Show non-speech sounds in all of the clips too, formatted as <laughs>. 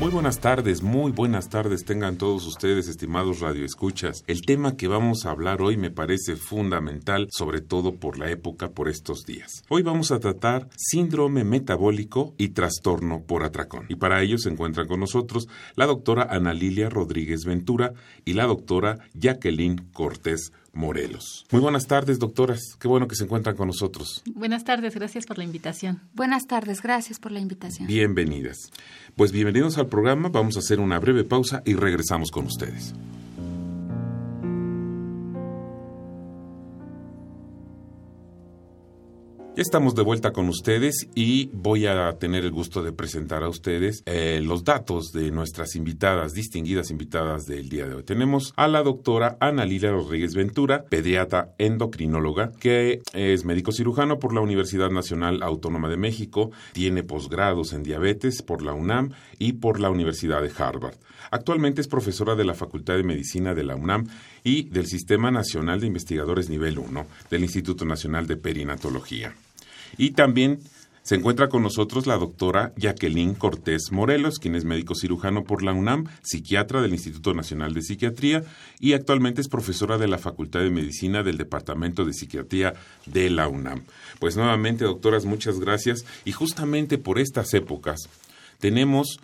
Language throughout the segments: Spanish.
Muy buenas tardes, muy buenas tardes tengan todos ustedes, estimados radioescuchas. El tema que vamos a hablar hoy me parece fundamental, sobre todo por la época, por estos días. Hoy vamos a tratar síndrome metabólico y trastorno por atracón. Y para ello se encuentran con nosotros la doctora Ana Lilia Rodríguez Ventura y la doctora Jacqueline Cortés Morelos. Muy buenas tardes, doctoras. Qué bueno que se encuentran con nosotros. Buenas tardes, gracias por la invitación. Buenas tardes, gracias por la invitación. Bienvenidas. Pues bienvenidos al programa. Vamos a hacer una breve pausa y regresamos con ustedes. Estamos de vuelta con ustedes y voy a tener el gusto de presentar a ustedes eh, los datos de nuestras invitadas, distinguidas invitadas del día de hoy. Tenemos a la doctora Ana Lila Rodríguez Ventura, pediatra endocrinóloga, que es médico cirujano por la Universidad Nacional Autónoma de México, tiene posgrados en diabetes por la UNAM y por la Universidad de Harvard. Actualmente es profesora de la Facultad de Medicina de la UNAM y del Sistema Nacional de Investigadores Nivel 1 del Instituto Nacional de Perinatología. Y también se encuentra con nosotros la doctora Jacqueline Cortés Morelos, quien es médico cirujano por la UNAM, psiquiatra del Instituto Nacional de Psiquiatría y actualmente es profesora de la Facultad de Medicina del Departamento de Psiquiatría de la UNAM. Pues nuevamente, doctoras, muchas gracias. Y justamente por estas épocas tenemos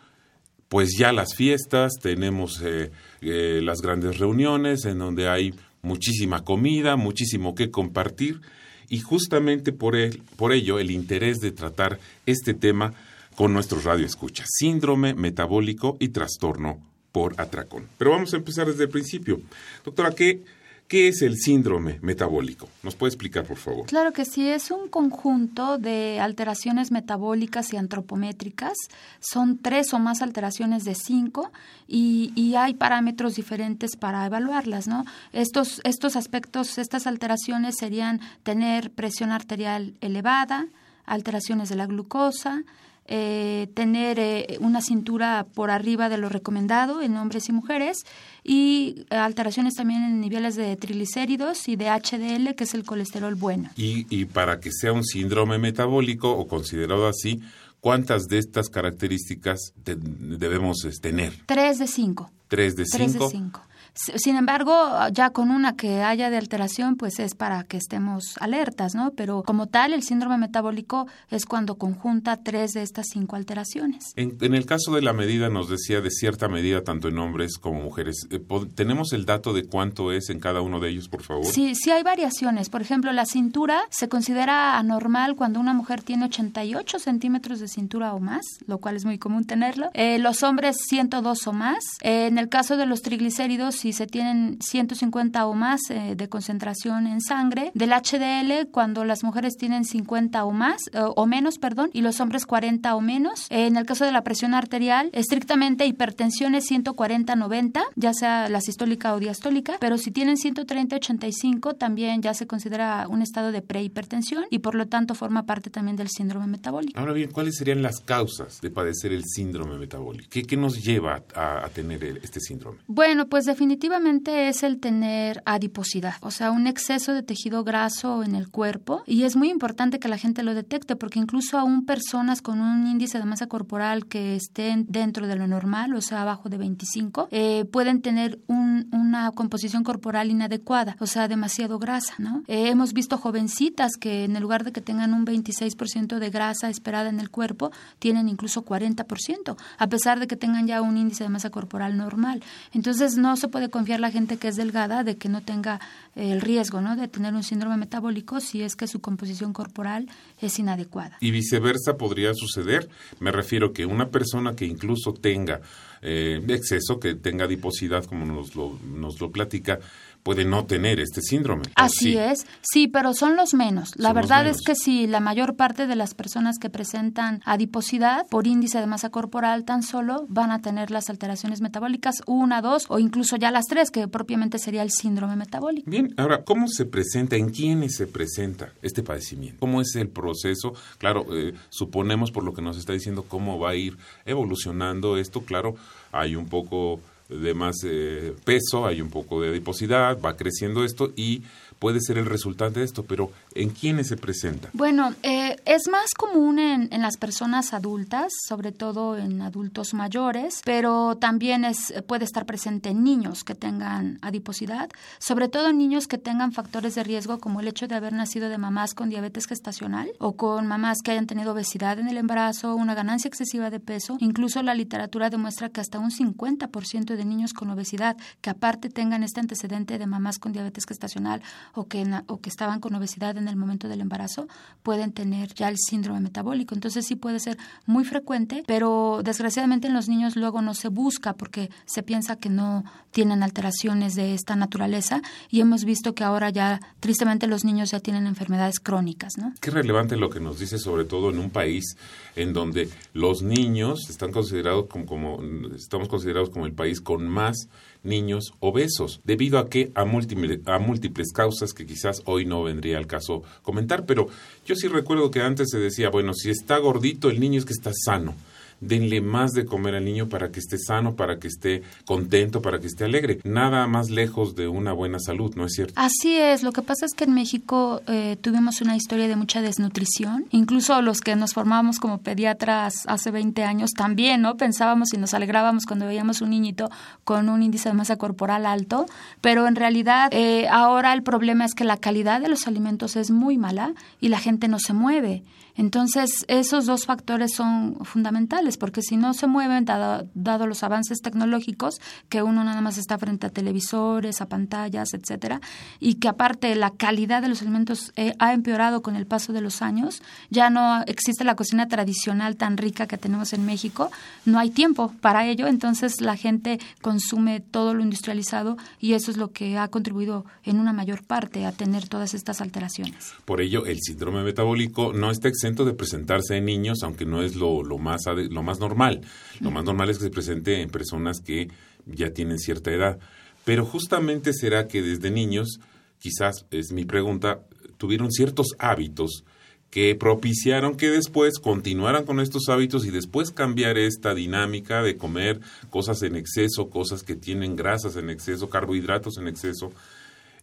pues ya las fiestas, tenemos eh, eh, las grandes reuniones en donde hay muchísima comida, muchísimo que compartir y justamente por, por ello el interés de tratar este tema con nuestros radioescuchas, síndrome metabólico y trastorno por atracón. Pero vamos a empezar desde el principio. Doctora, ¿qué, ¿Qué es el síndrome metabólico? ¿Nos puede explicar, por favor? Claro que sí, es un conjunto de alteraciones metabólicas y antropométricas. Son tres o más alteraciones de cinco y, y hay parámetros diferentes para evaluarlas, ¿no? Estos, estos aspectos, estas alteraciones serían tener presión arterial elevada, alteraciones de la glucosa, eh, tener eh, una cintura por arriba de lo recomendado en hombres y mujeres y alteraciones también en niveles de triglicéridos y de HDL, que es el colesterol bueno. Y, y para que sea un síndrome metabólico o considerado así, ¿cuántas de estas características debemos tener? Tres de cinco. Tres de cinco. Tres de cinco. Sin embargo, ya con una que haya de alteración, pues es para que estemos alertas, ¿no? Pero como tal, el síndrome metabólico es cuando conjunta tres de estas cinco alteraciones. En, el caso de la medida, nos decía de cierta medida, tanto en hombres como mujeres. Eh, ¿Tenemos el dato de cuánto es en cada uno de ellos, por favor? Sí, sí hay variaciones. Por ejemplo, la cintura se considera anormal cuando una mujer tiene 88 centímetros de cintura o más, lo cual es muy común tenerlo. Eh, los hombres 102 o más. Eh, en el caso de los triglicéridos, si se tienen 150 o más eh, de concentración en sangre, del HDL cuando las mujeres tienen 50 o más o menos, perdón, y los hombres 40 o menos. en el caso de la presión arterial, estrictamente hipertensión es 140-90, ya sea la sistólica o diastólica, pero si tienen 130-85 también ya se considera un estado de prehipertensión y por lo tanto forma parte también del síndrome metabólico. Ahora bien, ¿cuáles serían las causas de padecer el síndrome metabólico? ¿Qué, qué nos lleva a, a tener este síndrome? Bueno, pues definitivamente definitivamente es el tener adiposidad, o sea, un exceso de tejido graso en el cuerpo y es muy importante que la gente lo detecte porque incluso aún personas con un índice de masa corporal que estén dentro de lo normal, o sea, abajo de 25, eh, pueden tener una composición corporal inadecuada, o sea, demasiado grasa, ¿no? Eh, hemos visto jovencitas que en lugar de que tengan un 26% de grasa esperada en el cuerpo, tienen incluso 40%, a pesar de que tengan ya un índice de masa corporal normal. Entonces, no se puede confiar la gente que es delgada de que no tenga eh, el riesgo ¿no? de tener un síndrome metabólico si es que su composición corporal es inadecuada. Y viceversa podría suceder. Me refiero que una persona que incluso tenga eh, exceso, que tenga adiposidad, como nos lo, nos lo platica, puede no tener este síndrome. Así es, sí, pero son los menos. La verdad es que si la mayor parte de las personas que presentan adiposidad por índice de masa corporal tan solo van a tener las alteraciones metabólicas, una, dos o incluso ya las tres, que propiamente sería el síndrome metabólico. Bien, ahora, ¿cómo se presenta, en quiénes se presenta este padecimiento? ¿Cómo es el proceso? Claro, eh, suponemos por lo que nos está diciendo cómo va a ir evolucionando esto, claro, hay un poco de más eh, peso, hay un poco de adiposidad, va creciendo esto y puede ser el resultante de esto, pero ¿en quiénes se presenta? Bueno, eh, es más común en, las personas adultas, sobre todo en adultos mayores, pero también es, puede estar presente en niños que tengan adiposidad, sobre todo en niños que tengan factores de riesgo como el hecho de haber nacido de mamás con diabetes gestacional o con mamás que hayan tenido obesidad en el embarazo, una ganancia excesiva de peso. Incluso la literatura demuestra que hasta un 50% de niños con obesidad que aparte tengan este antecedente de mamás con diabetes gestacional o que, o que estaban con obesidad en el momento del embarazo pueden tener ya el síndrome metabólico. Entonces sí puede ser muy frecuente, pero desgraciadamente en los niños luego no se busca porque se piensa que no tienen alteraciones de esta naturaleza y hemos visto que ahora ya tristemente los niños ya tienen enfermedades crónicas. ¿no? Qué relevante lo que nos dice sobre todo en un país en donde los niños están considerados como estamos considerados como el país con más niños obesos, debido a que a múltiples, a múltiples causas que quizás hoy no vendría al caso comentar, pero yo sí recuerdo que antes se decía, bueno, si está gordito el niño es que está sano denle más de comer al niño para que esté sano, para que esté contento, para que esté alegre. Nada más lejos de una buena salud, ¿no es cierto? Así es. Lo que pasa es que en México eh, tuvimos una historia de mucha desnutrición. Incluso los que nos formábamos como pediatras hace 20 años también, ¿no? Pensábamos y nos alegrábamos cuando veíamos un niñito con un índice de masa corporal alto, pero en realidad eh, ahora el problema es que la calidad de los alimentos es muy mala y la gente no se mueve. Entonces, esos dos factores son fundamentales, porque si no se mueven, dado, los avances tecnológicos, que uno nada más está frente a televisores, a pantallas, etcétera, y que aparte la calidad de los alimentos eh, ha empeorado con el paso de los años, ya no existe la cocina tradicional tan rica que tenemos en México, no hay tiempo para ello, entonces la gente consume todo lo industrializado y eso es lo que ha contribuido en una mayor parte a tener todas estas alteraciones. Por ello, el síndrome metabólico no está de presentarse en niños, aunque no es lo, lo, más, lo más normal. Lo más normal es que se presente en personas que ya tienen cierta edad. Pero justamente será que desde niños, quizás es mi pregunta, tuvieron ciertos hábitos que propiciaron que después continuaran con estos hábitos y después cambiar esta dinámica de comer cosas en exceso, cosas que tienen grasas en exceso, carbohidratos en exceso,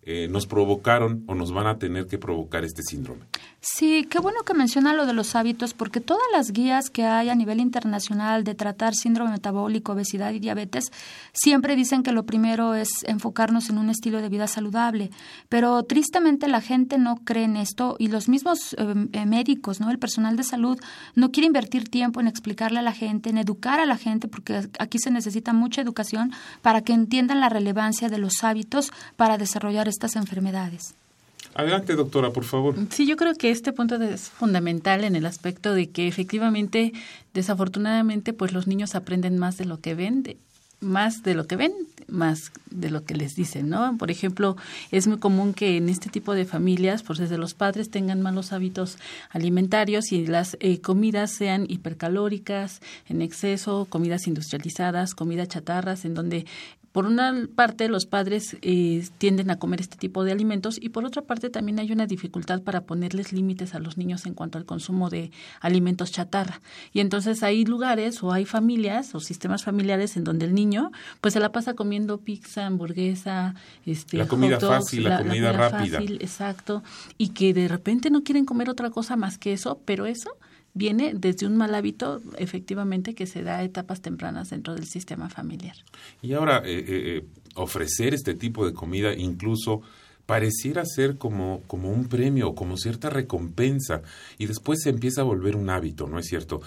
eh, nos provocaron o nos van a tener que provocar este síndrome. Sí, qué bueno que menciona lo de los hábitos, porque todas las guías que hay a nivel internacional de tratar síndrome metabólico, obesidad y diabetes siempre dicen que lo primero es enfocarnos en un estilo de vida saludable, pero tristemente la gente no cree en esto y los mismos eh, eh, médicos, no, el personal de salud no quiere invertir tiempo en explicarle a la gente, en educar a la gente, porque aquí se necesita mucha educación para que entiendan la relevancia de los hábitos para desarrollar estas enfermedades. Adelante, doctora, por favor. Sí, yo creo que este punto es fundamental en el aspecto de que efectivamente, desafortunadamente, pues los niños aprenden más de lo que ven, más de lo que ven, más de lo que les dicen, ¿no? Por ejemplo, es muy común que en este tipo de familias, pues desde los padres tengan malos hábitos alimentarios y las eh, comidas sean hipercalóricas, en exceso, comidas industrializadas, comidas chatarras, en donde por una parte los padres eh, tienden a comer este tipo de alimentos y por otra parte también hay una dificultad para ponerles límites a los niños en cuanto al consumo de alimentos chatarra. Y entonces hay lugares o hay familias o sistemas familiares en donde el niño pues se la pasa comiendo pizza, hamburguesa, este, la comida fácil, la, comida, rápida. Fácil, exacto, y que de repente no quieren comer otra cosa más que eso, pero eso viene desde un mal hábito, efectivamente, que se da a etapas tempranas dentro del sistema familiar. Y ahora, eh, eh, eh, ofrecer este tipo de comida incluso pareciera ser como, como un premio, como cierta recompensa, y después se empieza a volver un hábito, ¿no es cierto?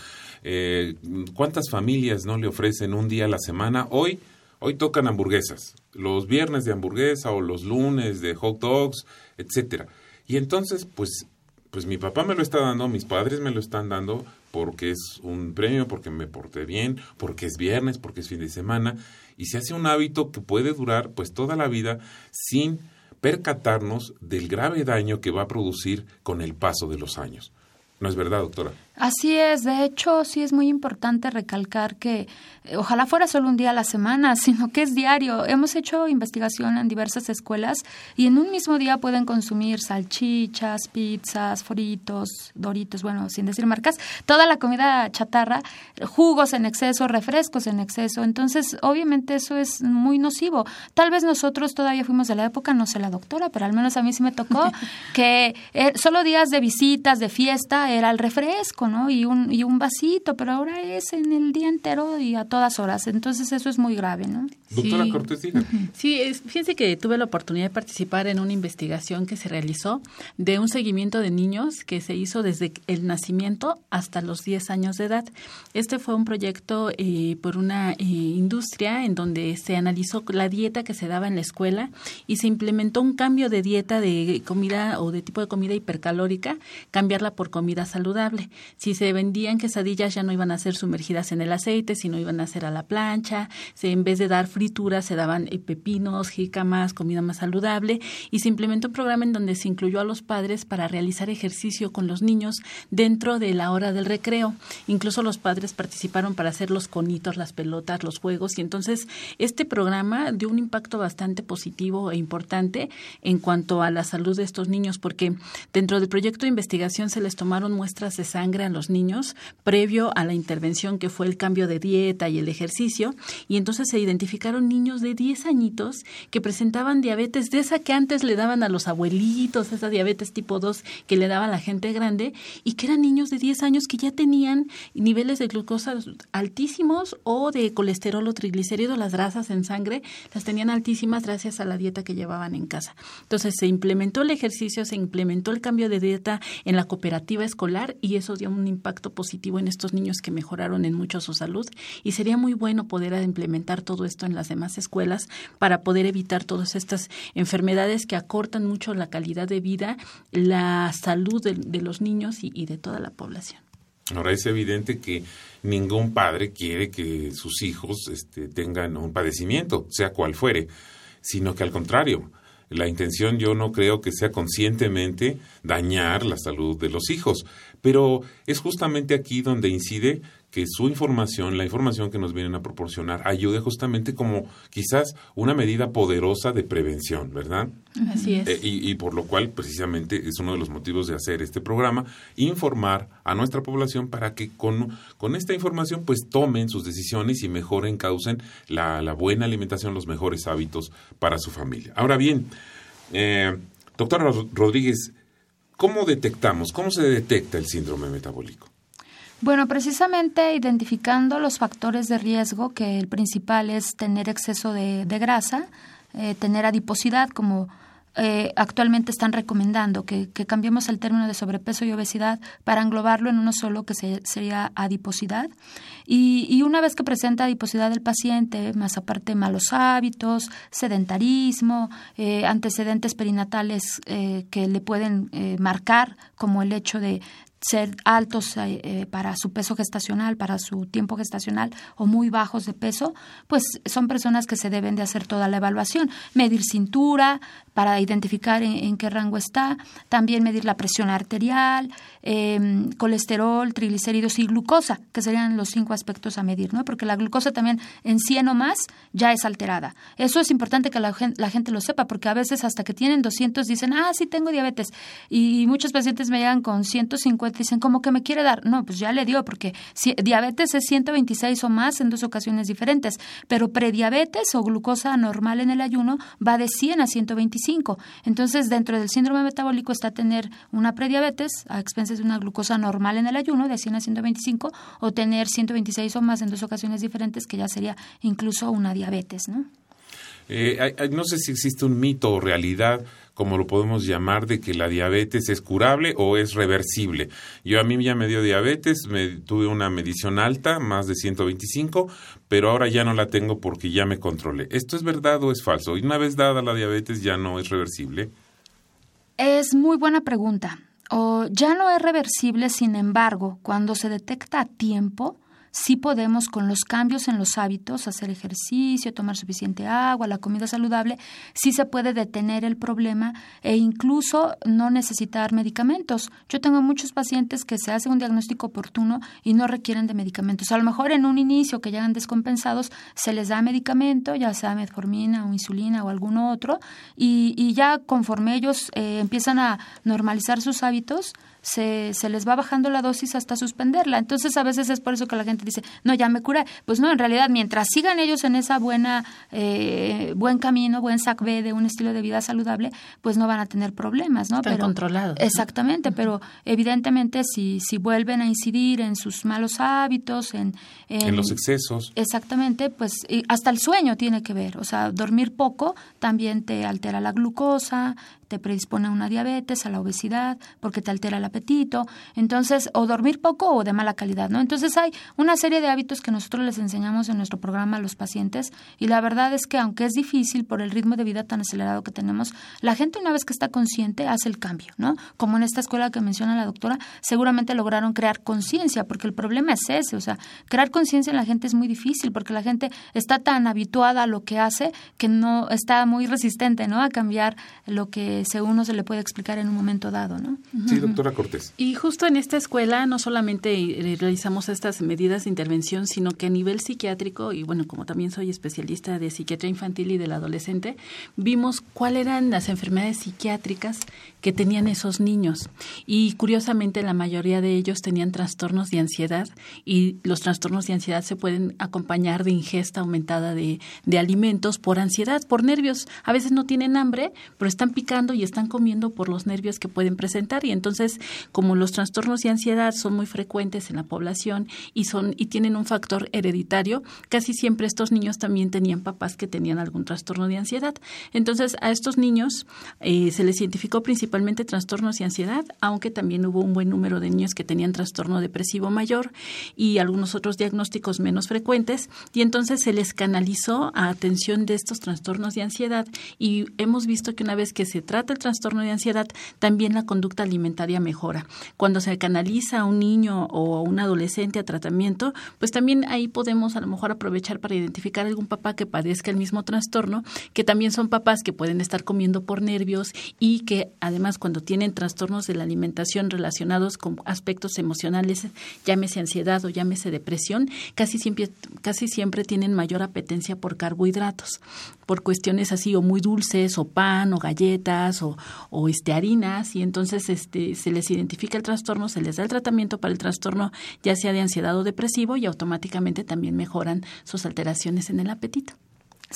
¿Cuántas familias no le ofrecen un día a la semana? Hoy, hoy tocan hamburguesas, los viernes de hamburguesa o los lunes de hot dogs, etcétera. Y entonces, pues pues mi papá me lo está dando, mis padres me lo están dando porque es un premio, porque me porté bien, porque es viernes, porque es fin de semana, y se hace un hábito que puede durar pues toda la vida sin percatarnos del grave daño que va a producir con el paso de los años. ¿No es verdad, doctora? Así es, de hecho sí es muy importante recalcar que eh, ojalá fuera solo un día a la semana, <laughs> sino que es diario. Hemos hecho investigación en diversas escuelas y en un mismo día pueden consumir salchichas, pizzas, fritos, doritos, bueno, sin decir marcas, toda la comida chatarra, jugos en exceso, refrescos en exceso. Entonces, obviamente eso es muy nocivo. Tal vez nosotros todavía fuimos de la época, no sé la doctora, pero al menos a mí sí me tocó <laughs> que eh, solo días de visitas, de fiesta, era el refresco y un, y un vasito, pero ahora es en el día entero y a todas horas. Entonces eso es muy grave, ¿no? Doctora Cortés, Sí, fíjense que tuve la oportunidad de participar en una investigación que se realizó de un seguimiento de niños que se hizo desde el nacimiento hasta los 10 años de edad. Este fue un proyecto eh, por una eh, industria en donde se analizó la dieta que se daba en la escuela y se implementó un cambio de dieta de comida o de tipo de comida hipercalórica, cambiarla por comida saludable. Si se vendían quesadillas ya no iban a ser sumergidas en el aceite, sino iban a ser a la plancha. Se, en vez de dar frituras se daban eh, pepinos, jícamas, comida más saludable y se implementó un programa en donde se incluyó a los padres para realizar ejercicio con los niños dentro de la hora del recreo. Incluso los padres participaron para hacer los conitos, las pelotas, los juegos y entonces este programa dio un impacto bastante positivo e importante en cuanto a la salud de estos niños porque dentro del proyecto de investigación se les tomaron muestras de sangre a los niños previo a la intervención que fue el cambio de dieta y el ejercicio y entonces se identificaron niños de 10 añitos que presentaban diabetes de esa que antes le daban a los abuelitos, esa diabetes tipo 2 que le daba a la gente grande y que eran niños de 10 años que ya tenían niveles de glucosa altísimos o de colesterol o triglicéridos, las grasas en sangre las tenían altísimas gracias a la dieta que llevaban en casa. Entonces se implementó el ejercicio, se implementó el cambio de dieta en la cooperativa escolar y eso dio un impacto positivo en estos niños que mejoraron en mucho su salud y sería muy bueno poder implementar todo esto en las demás escuelas para poder evitar todas estas enfermedades que acortan mucho la calidad de vida, la salud de, los niños y, de toda la población. Ahora es evidente que ningún padre quiere que sus hijos este, tengan un padecimiento, sea cual fuere, sino que al contrario, la intención yo no creo que sea conscientemente dañar la salud de los hijos, pero es justamente aquí donde incide que su información, la información que nos vienen a proporcionar, ayude justamente como quizás una medida poderosa de prevención, ¿verdad? Así es. Eh, y, por lo cual, precisamente, es uno de los motivos de hacer este programa, informar a nuestra población para que con, con esta información, pues tomen sus decisiones y mejoren, causen la, la buena alimentación, los mejores hábitos para su familia. Ahora bien, eh, doctora Rodríguez, ¿Cómo detectamos, cómo se detecta el síndrome metabólico? Bueno, precisamente identificando los factores de riesgo, que el principal es tener exceso de, grasa, eh, tener adiposidad, como eh, actualmente están recomendando que, cambiemos el término de sobrepeso y obesidad para englobarlo en uno solo que sería adiposidad. Y, una vez que presenta adiposidad el paciente, más aparte malos hábitos, sedentarismo, eh, antecedentes perinatales eh, que le pueden marcar, como el hecho de, ser altos eh, eh, para su peso gestacional, para su tiempo gestacional o muy bajos de peso, pues son personas que se deben de hacer toda la evaluación. Medir cintura para identificar en, qué rango está, también medir la presión arterial, em, colesterol, triglicéridos y glucosa, que serían los cinco aspectos a medir, ¿no? Porque la glucosa también en 100 o más ya es alterada. Eso es importante que la gente, lo sepa, porque a veces hasta que tienen 200 dicen, ah, sí tengo diabetes. Y muchos pacientes me llegan con 150 dicen, ¿cómo que me quiere dar? No, pues ya le dio, porque si, diabetes es 126 o más en dos ocasiones diferentes, pero prediabetes o glucosa normal en el ayuno va de 100 a 125. Entonces, dentro del síndrome metabólico está tener una prediabetes a expensas de una glucosa normal en el ayuno de 100 a 125 o tener 126 o más en dos ocasiones diferentes, que ya sería incluso una diabetes, ¿no? Eh, no sé si existe un mito o realidad como lo podemos llamar, de que la diabetes es curable o es reversible. Yo a mí ya me dio diabetes, me tuve una medición alta, más de 125, pero ahora ya no la tengo porque ya me controlé. ¿Esto es verdad o es falso? Y una vez dada la diabetes ya no es reversible. Es muy buena pregunta. O ya no es reversible, sin embargo, cuando se detecta a tiempo, sí podemos con los cambios en los hábitos, hacer ejercicio, tomar suficiente agua, la comida saludable, sí se puede detener el problema e incluso no necesitar medicamentos. Yo tengo muchos pacientes que se hace un diagnóstico oportuno y no requieren de medicamentos. A lo mejor en un inicio que llegan descompensados se les da medicamento, ya sea metformina o insulina o alguno otro, y, ya conforme ellos eh, empiezan a normalizar sus hábitos, se, se les va bajando la dosis hasta suspenderla. Entonces a veces es por eso que la gente dice, no, ya me curé. Pues no, en realidad mientras sigan ellos en esa buena, eh, buen camino, buen SACB de un estilo de vida saludable, pues no van a tener problemas, ¿no? pero, controlado. Exactamente, pero evidentemente si, si vuelven a incidir en sus malos hábitos, en, en, los excesos. Exactamente, pues hasta el sueño tiene que ver. O sea, dormir poco también te altera la glucosa, te predispone a una diabetes, a la obesidad, porque te altera el apetito, entonces, o dormir poco o de mala calidad, ¿no? Entonces hay una serie de hábitos que nosotros les enseñamos en nuestro programa a los pacientes y la verdad es que aunque es difícil por el ritmo de vida tan acelerado que tenemos, la gente una vez que está consciente hace el cambio, ¿no? Como en esta escuela que menciona la doctora, seguramente lograron crear conciencia, porque el problema es ese, o sea, crear conciencia en la gente es muy difícil porque la gente está tan habituada a lo que hace que no está muy resistente, ¿no? A cambiar lo que según uno se le puede explicar en un momento dado, ¿no? Sí, doctora Cortés. Y justo en esta escuela no solamente realizamos estas medidas de intervención, sino que a nivel psiquiátrico, y bueno, como también soy especialista de psiquiatría infantil y del adolescente, vimos cuáles eran las enfermedades psiquiátricas que tenían esos niños. Y curiosamente la mayoría de ellos tenían trastornos de ansiedad y los trastornos de ansiedad se pueden acompañar de ingesta aumentada de, de alimentos por ansiedad, por nervios. A veces no tienen hambre, pero están picando y están comiendo por los nervios que pueden presentar. Y entonces como los trastornos de ansiedad son muy frecuentes en la población y son y tienen un factor hereditario, casi siempre estos niños también tenían papás que tenían algún trastorno de ansiedad. Entonces a estos niños eh, se les identificó principalmente trastornos de ansiedad, aunque también hubo un buen número de niños que tenían trastorno depresivo mayor y algunos otros diagnósticos menos frecuentes. Y entonces se les canalizó a atención de estos trastornos de ansiedad. Y hemos visto que una vez que se el trastorno de ansiedad, también la conducta alimentaria mejora. Cuando se canaliza a un niño o a un adolescente a tratamiento, pues también ahí podemos a lo mejor aprovechar para identificar algún papá que padezca el mismo trastorno, que también son papás que pueden estar comiendo por nervios y que además cuando tienen trastornos de la alimentación relacionados con aspectos emocionales, llámese ansiedad o llámese depresión, casi siempre, casi siempre tienen mayor apetencia por carbohidratos, por cuestiones así o muy dulces o pan o galletas o, o este, harinas y entonces este, se les identifica el trastorno, se les da el tratamiento para el trastorno ya sea de ansiedad o depresivo y automáticamente también mejoran sus alteraciones en el apetito.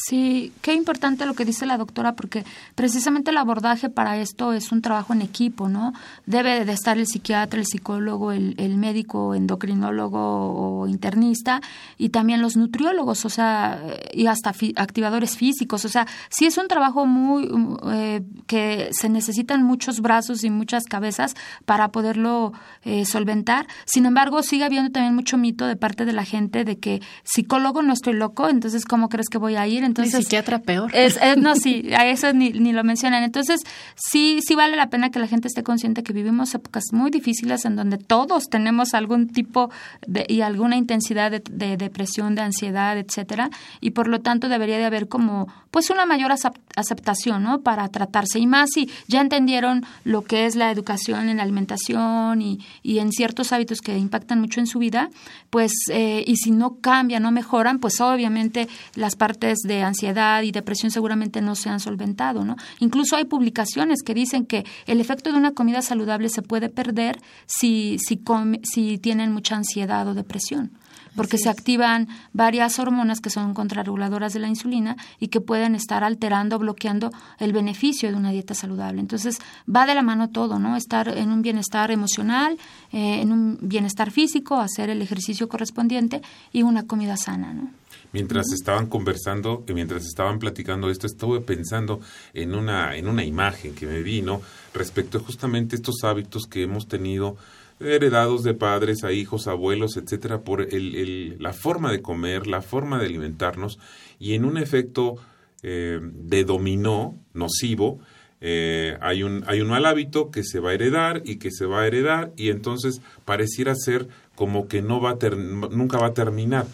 Sí, qué importante lo que dice la doctora, porque precisamente el abordaje para esto es un trabajo en equipo, ¿no? Debe de estar el psiquiatra, el psicólogo, el, el médico, endocrinólogo o internista y también los nutriólogos, o sea, y hasta activadores físicos, o sea, sí es un trabajo muy eh, que se necesitan muchos brazos y muchas cabezas para poderlo eh, solventar. Sin embargo, sigue habiendo también mucho mito de parte de la gente de que psicólogo no estoy loco, entonces ¿cómo crees que voy a ir? Entonces, ni psiquiatra peor. Es, no, sí, <laughs> a eso ni, ni lo mencionan. Entonces, sí, sí vale la pena que la gente esté consciente que vivimos épocas muy difíciles en donde todos tenemos algún tipo de, y alguna intensidad de, de depresión, de ansiedad, etcétera, y por lo tanto debería de haber como, pues, una mayor aceptación, ¿no? Para tratarse. Y más si ya entendieron lo que es la educación en la alimentación y, y en ciertos hábitos que impactan mucho en su vida, pues, eh, y si no cambian, no mejoran, pues obviamente las partes de ansiedad y depresión seguramente no se han solventado, ¿no? Incluso hay publicaciones que dicen que el efecto de una comida saludable se puede perder si, si, si tienen mucha ansiedad o depresión porque se activan varias hormonas que son contrarreguladoras de la insulina y que pueden estar alterando, bloqueando el beneficio de una dieta saludable. Entonces, va de la mano todo, ¿no? Estar en un bienestar emocional, eh, en un bienestar físico, hacer el ejercicio correspondiente y una comida sana, ¿no? Mientras estaban conversando, mientras estaban platicando esto, estuve pensando en una, en una imagen que me vino respecto a justamente estos hábitos que hemos tenido heredados de padres a hijos, abuelos, etcétera, por el, el, la forma de comer, la forma de alimentarnos y en un efecto eh, de dominó nocivo eh, hay, un, hay un mal hábito que se va a heredar y que se va a heredar y entonces pareciera ser como que no va a nunca va a terminar.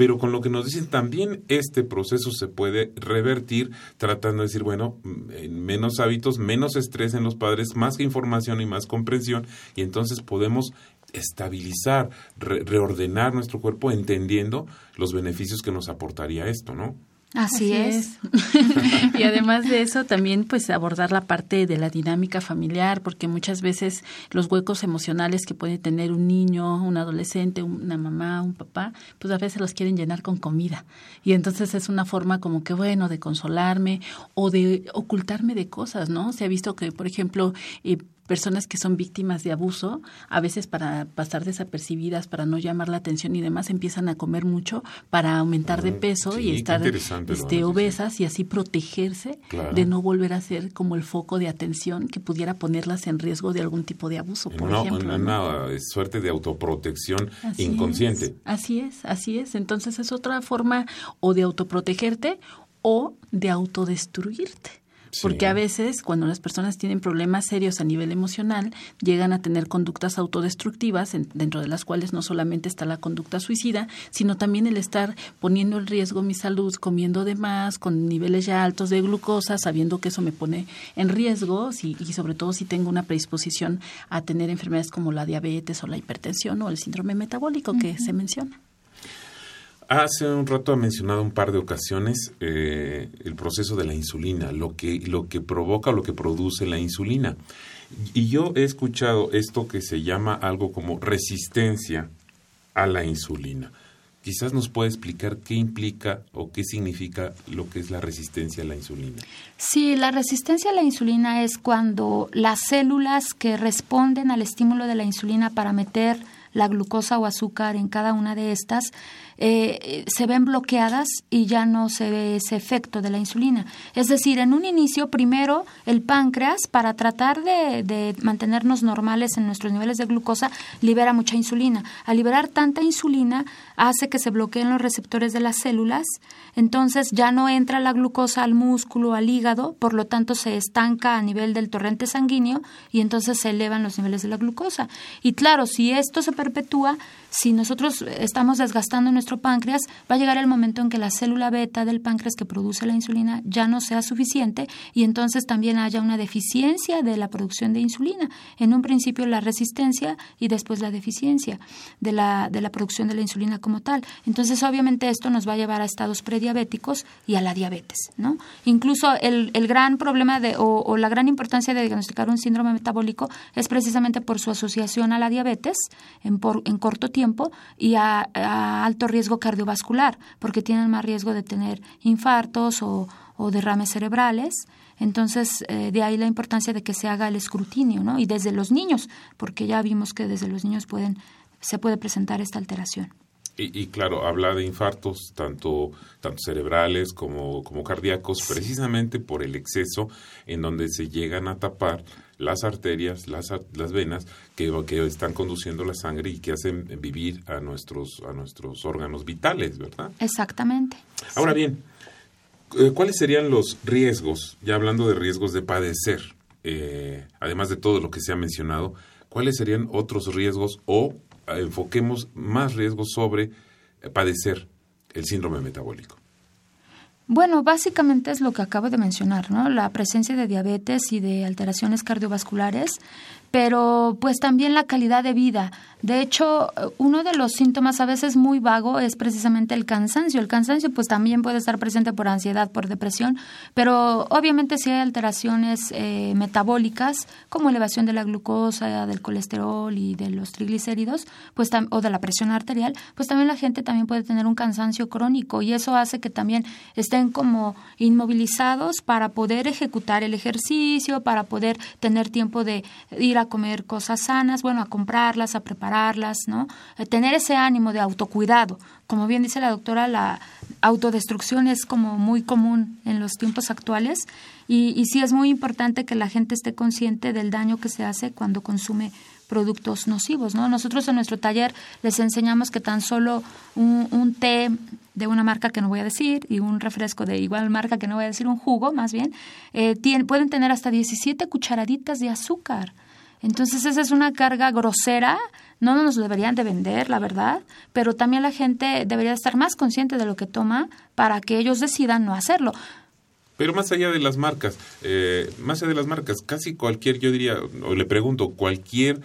Pero con lo que nos dicen también este proceso se puede revertir tratando de decir, bueno, menos hábitos, menos estrés en los padres, más información y más comprensión y entonces podemos estabilizar, reordenar nuestro cuerpo entendiendo los beneficios que nos aportaría esto, ¿no? Así, es. <laughs> y además de eso, también pues abordar la parte de la dinámica familiar, porque muchas veces los huecos emocionales que puede tener un niño, un adolescente, una mamá, un papá, pues a veces los quieren llenar con comida. Y entonces es una forma como que, bueno, de consolarme o de ocultarme de cosas, ¿no? Se ha visto que, por ejemplo, eh, personas que son víctimas de abuso, a veces para pasar desapercibidas, para no llamar la atención y demás, empiezan a comer mucho para aumentar de peso y estar este, obesas y así protegerse de no volver a ser como el foco de atención que pudiera ponerlas en riesgo de algún tipo de abuso, por ejemplo. ¿no? es suerte de autoprotección inconsciente. así es, así es. Entonces es otra forma o de autoprotegerte o de autodestruirte. Porque a veces cuando las personas tienen problemas serios a nivel emocional, llegan a tener conductas autodestructivas, dentro de las cuales no solamente está la conducta suicida, sino también el estar poniendo en riesgo mi salud, comiendo de más, con niveles ya altos de glucosa, sabiendo que eso me pone en riesgo y sobre todo si tengo una predisposición a tener enfermedades como la diabetes o la hipertensión o el síndrome metabólico que se menciona. Hace un rato ha mencionado un par de ocasiones eh, el proceso de la insulina, lo que, lo que provoca, lo que produce la insulina. Y yo he escuchado esto que se llama algo como resistencia a la insulina. Quizás nos puede explicar qué implica o qué significa lo que es la resistencia a la insulina. Sí, la resistencia a la insulina es cuando las células que responden al estímulo de la insulina para meter la glucosa o azúcar en cada una de estas, eh, se ven bloqueadas y ya no se ve ese efecto de la insulina. Es decir, en un inicio, primero, el páncreas, para tratar de, de mantenernos normales en nuestros niveles de glucosa, libera mucha insulina. Al liberar tanta insulina, hace que se bloqueen los receptores de las células, entonces ya no entra la glucosa al músculo, al hígado, por lo tanto se estanca a nivel del torrente sanguíneo y entonces se elevan los niveles de la glucosa. Y claro, si esto se perpetúa, si nosotros estamos desgastando nuestro páncreas, va a llegar el momento en que la célula beta del páncreas que produce la insulina ya no sea suficiente y entonces también haya una deficiencia de la producción de insulina. En un principio la resistencia y después la deficiencia de la, de la producción de la insulina como tal. Entonces, obviamente esto nos va a llevar a estados prediabéticos y a la diabetes, ¿no? Incluso el, gran problema de, o, la gran importancia de diagnosticar un síndrome metabólico es precisamente por su asociación a la diabetes en, por, en corto tiempo tiempo y a, alto riesgo cardiovascular, porque tienen más riesgo de tener infartos o, derrames cerebrales. Entonces, eh, de ahí la importancia de que se haga el escrutinio, ¿no? Y desde los niños, porque ya vimos que desde los niños pueden, se puede presentar esta alteración. Y, claro, habla de infartos, tanto, tanto cerebrales como, como cardíacos, precisamente por el exceso en donde se llegan a tapar las arterias, las, las venas que, que están conduciendo la sangre y que hacen vivir a nuestros, a nuestros órganos vitales, ¿verdad? Exactamente. Ahora bien, eh, ¿cuáles serían los riesgos, ya hablando de riesgos de padecer, eh, además de todo lo que se ha mencionado, cuáles serían otros riesgos o enfoquemos más riesgos sobre padecer el síndrome metabólico? Bueno, básicamente es lo que acabo de mencionar, ¿no? La presencia de diabetes y de alteraciones cardiovasculares, pero pues también la calidad de vida. De hecho, uno de los síntomas a veces muy vago es precisamente el cansancio. El cansancio pues también puede estar presente por ansiedad, por depresión, pero obviamente si hay alteraciones eh, metabólicas como elevación de la glucosa, del colesterol y de los triglicéridos, pues o de la presión arterial, pues también la gente también puede tener un cansancio crónico y eso hace que también estén como inmovilizados para poder ejecutar el ejercicio, para poder tener tiempo de ir a comer cosas sanas, bueno, a comprarlas, a prepararlas, ¿no? Eh, tener ese ánimo de autocuidado. Como bien dice la doctora, la autodestrucción es como muy común en los tiempos actuales y, y sí es muy importante que la gente esté consciente del daño que se hace cuando consume productos nocivos, ¿no? Nosotros en nuestro taller les enseñamos que tan solo un, un té de una marca que no voy a decir y un refresco de igual marca que no voy a decir, un jugo más bien, eh, pueden tener hasta 17 cucharaditas de azúcar. Entonces esa es una carga grosera, no nos deberían de vender, la verdad, pero también la gente debería estar más consciente de lo que toma para que ellos decidan no hacerlo. Pero más allá de las marcas, eh, más allá de las marcas, casi cualquier, yo diría, o le pregunto, cualquier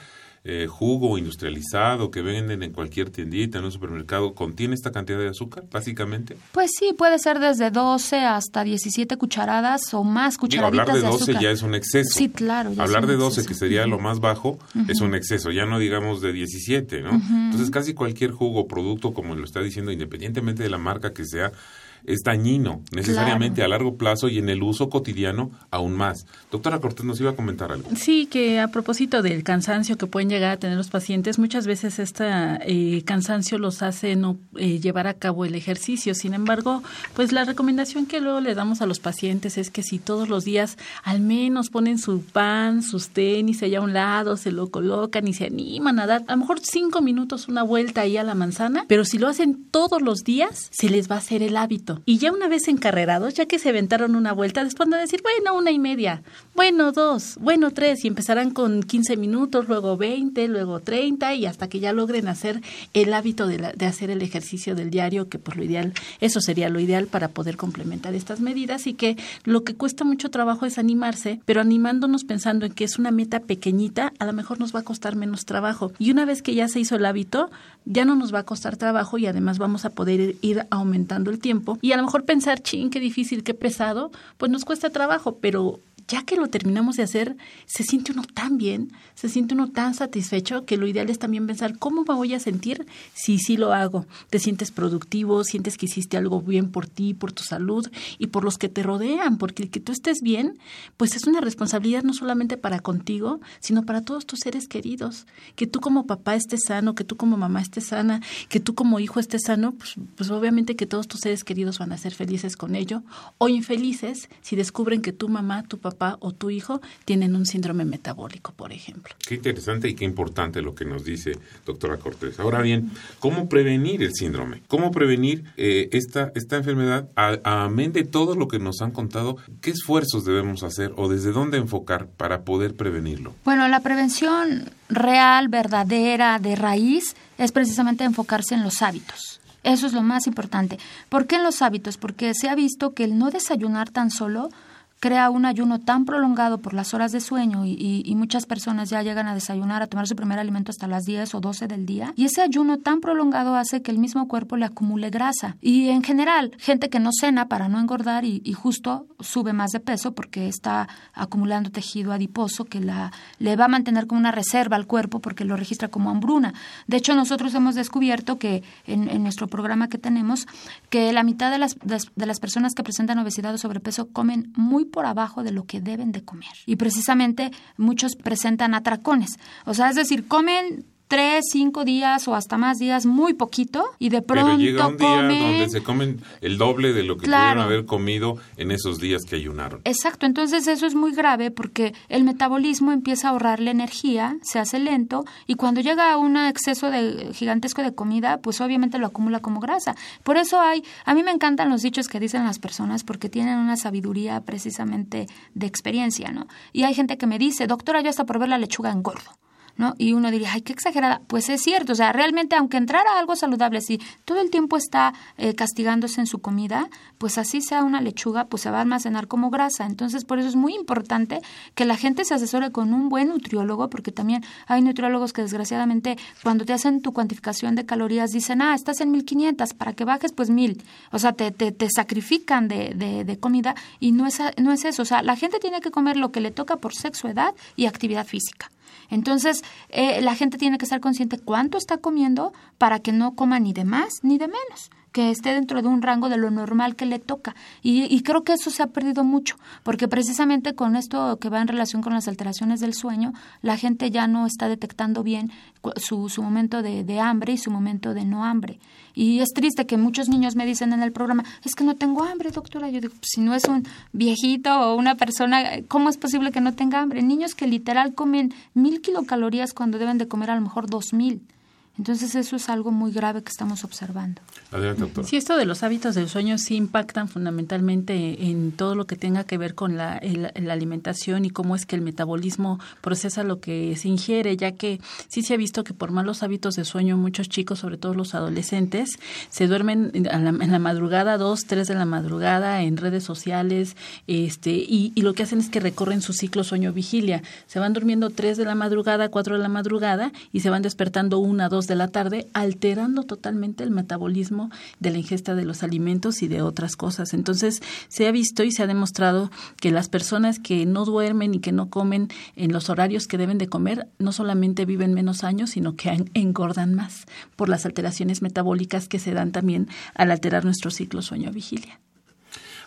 eh, jugo industrializado que venden en cualquier tiendita, en un supermercado, contiene esta cantidad de azúcar, básicamente? Pues sí, puede ser desde 12 hasta 17 cucharadas o más cucharaditas hablar de 12 ya es un exceso. Sí, claro. Hablar de 12, que sería lo más bajo, es un exceso, ya no digamos de 17, ¿no? Entonces casi cualquier jugo o producto, como lo está diciendo, independientemente de la marca que sea, es dañino necesariamente a largo plazo y en el uso cotidiano aún más. Doctora Cortés nos iba a comentar algo. Sí, que a propósito del cansancio que pueden llegar a tener los pacientes, muchas veces este eh, cansancio los hace no eh, llevar a cabo el ejercicio. Sin embargo, pues la recomendación que luego le damos a los pacientes es que si todos los días al menos ponen su pan, sus tenis allá a un lado, se lo colocan y se animan a dar a lo mejor cinco minutos una vuelta ahí a la manzana, pero si lo hacen todos los días, se les va a hacer el hábito y ya una vez encarrerados, ya que se aventaron una vuelta, después van a decir, bueno, una y media, bueno, dos, bueno, tres, y empezarán con 15 minutos, luego 20, luego 30, y hasta que ya logren hacer el hábito de, de hacer el ejercicio del diario, que por lo ideal, eso sería lo ideal para poder complementar estas medidas, y que lo que cuesta mucho trabajo es animarse, pero animándonos pensando en que es una meta pequeñita, a lo mejor nos va a costar menos trabajo. Y una vez que ya se hizo el hábito, ya no nos va a costar trabajo y además vamos a poder ir aumentando el tiempo y a lo mejor pensar, ching, qué difícil, qué pesado, pues nos cuesta trabajo, pero ya que lo terminamos de hacer, se siente uno tan bien, se siente uno tan satisfecho que lo ideal es también pensar cómo me voy a sentir si sí lo hago. Te sientes productivo, sientes que hiciste algo bien por ti, por tu salud y por los que te rodean, porque el que tú estés bien, pues es una responsabilidad no solamente para contigo, sino para todos tus seres queridos. Que tú como papá estés sano, que tú como mamá estés sana, que tú como hijo estés sano, pues, pues obviamente que todos tus seres queridos van a ser felices con ello o infelices si descubren que tu mamá, tu papá, o tu hijo tienen un síndrome metabólico, por ejemplo. Qué interesante y qué importante lo que nos dice doctora Cortés. Ahora bien, ¿cómo prevenir el síndrome? ¿Cómo prevenir eh, esta, esta enfermedad? Amén de todo lo que nos han contado, ¿qué esfuerzos debemos hacer o desde dónde enfocar para poder prevenirlo? Bueno, la prevención real, verdadera, de raíz, es precisamente enfocarse en los hábitos. Eso es lo más importante. ¿Por qué en los hábitos? Porque se ha visto que el no desayunar tan solo crea un ayuno tan prolongado por las horas de sueño y, muchas personas ya llegan a desayunar, a tomar su primer alimento hasta las 10 o 12 del día. Y ese ayuno tan prolongado hace que el mismo cuerpo le acumule grasa. Y en general, gente que no cena para no engordar y, justo sube más de peso porque está acumulando tejido adiposo que la, le va a mantener como una reserva al cuerpo porque lo registra como hambruna. De hecho, nosotros hemos descubierto que en, nuestro programa que tenemos, que la mitad de las, de las personas que presentan obesidad o sobrepeso comen muy por abajo de lo que deben de comer. Y precisamente muchos presentan atracones. O sea, es decir, comen tres, cinco días o hasta más días, muy poquito, y de pronto Pero llega un día donde se comen el doble de lo que pudieron haber comido en esos días que ayunaron. Exacto, entonces eso es muy grave porque el metabolismo empieza a ahorrarle energía, se hace lento, y cuando llega a un exceso de gigantesco de comida, pues obviamente lo acumula como grasa. Por eso hay, a mí me encantan los dichos que dicen las personas porque tienen una sabiduría precisamente de experiencia, ¿no? Y hay gente que me dice, doctora, yo hasta por ver la lechuga engordo. ¿No? Y uno diría, ay, qué exagerada. Pues es cierto, o sea, realmente aunque entrara algo saludable, si todo el tiempo está eh, castigándose en su comida, pues así sea una lechuga, pues se va a almacenar como grasa. Entonces, por eso es muy importante que la gente se asesore con un buen nutriólogo, porque también hay nutriólogos que desgraciadamente cuando te hacen tu cuantificación de calorías dicen, ah, estás en 1500, para que bajes pues 1000. O sea, te, te, te sacrifican de, de, de comida y no es, no es eso. O sea, la gente tiene que comer lo que le toca por sexo, edad y actividad física. Entonces, eh, la gente tiene que estar consciente cuánto está comiendo para que no coma ni de más ni de menos que esté dentro de un rango de lo normal que le toca. Y, creo que eso se ha perdido mucho, porque precisamente con esto que va en relación con las alteraciones del sueño, la gente ya no está detectando bien su, su momento de, de, hambre y su momento de no hambre. Y es triste que muchos niños me dicen en el programa, es que no tengo hambre, doctora. Yo digo, si no es un viejito o una persona, ¿cómo es posible que no tenga hambre? Niños que literal comen mil kilocalorías cuando deben de comer a lo mejor dos mil. Entonces eso es algo muy grave que estamos observando. Adelante, doctora. Sí, esto de los hábitos del sueño sí impactan fundamentalmente en todo lo que tenga que ver con la, la, alimentación y cómo es que el metabolismo procesa lo que se ingiere, ya que sí se ha visto que por malos hábitos de sueño muchos chicos, sobre todo los adolescentes, se duermen en la, madrugada, dos, tres de la madrugada, en redes sociales, este, y, y lo que hacen es que recorren su ciclo sueño-vigilia. Se van durmiendo tres de la madrugada, cuatro de la madrugada y se van despertando una, dos de la tarde, alterando totalmente el metabolismo de la ingesta de los alimentos y de otras cosas. Entonces, se ha visto y se ha demostrado que las personas que no duermen y que no comen en los horarios que deben de comer, no solamente viven menos años, sino que engordan más por las alteraciones metabólicas que se dan también al alterar nuestro ciclo sueño-vigilia.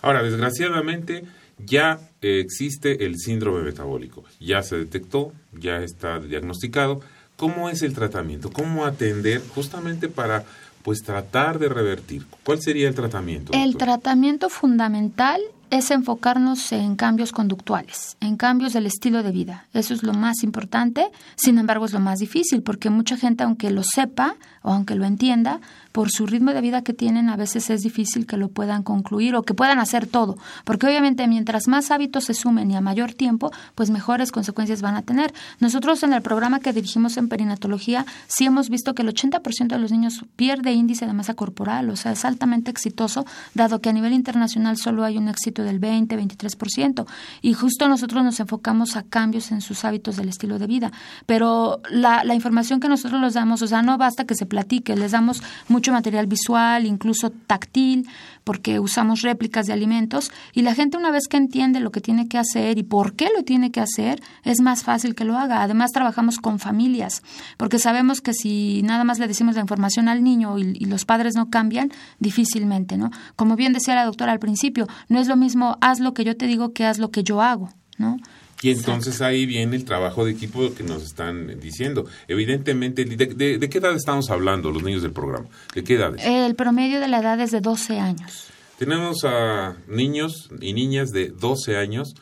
Ahora, desgraciadamente, ya existe el síndrome metabólico. Ya se detectó, ya está diagnosticado. ¿Cómo es el tratamiento? ¿Cómo atender justamente para pues tratar de revertir? ¿Cuál sería el tratamiento? El tratamiento fundamental es enfocarnos en cambios conductuales, en cambios del estilo de vida. Eso es lo más importante, sin embargo es lo más difícil, porque mucha gente, aunque lo sepa o aunque lo entienda, por su ritmo de vida que tienen, a veces es difícil que lo puedan concluir o que puedan hacer todo, porque obviamente mientras más hábitos se sumen y a mayor tiempo, pues mejores consecuencias van a tener. Nosotros en el programa que dirigimos en perinatología, sí hemos visto que el 80% de los niños pierde índice de masa corporal, o sea, es altamente exitoso, dado que a nivel internacional solo hay un éxito del 20, 23%. Y justo nosotros nos enfocamos a cambios en sus hábitos del estilo de vida. Pero la, la información que nosotros les damos, o sea, no basta que se platique, les damos mucho material visual, incluso táctil, porque usamos réplicas de alimentos. Y la gente una vez que entiende lo que tiene que hacer y por qué lo tiene que hacer, es más fácil que lo haga. Además, trabajamos con familias, porque sabemos que si nada más le decimos la información al niño y, los padres no cambian, difícilmente, ¿no? Como bien decía la doctora al principio, no es lo mismo haz lo que yo te digo que haz lo que yo hago, ¿no? Y entonces ahí viene el trabajo de equipo que nos están diciendo. Evidentemente, ¿de, qué edad estamos hablando los niños del programa? ¿De qué edades? El promedio de la edad es de 12 años. Tenemos a niños y niñas de 12 años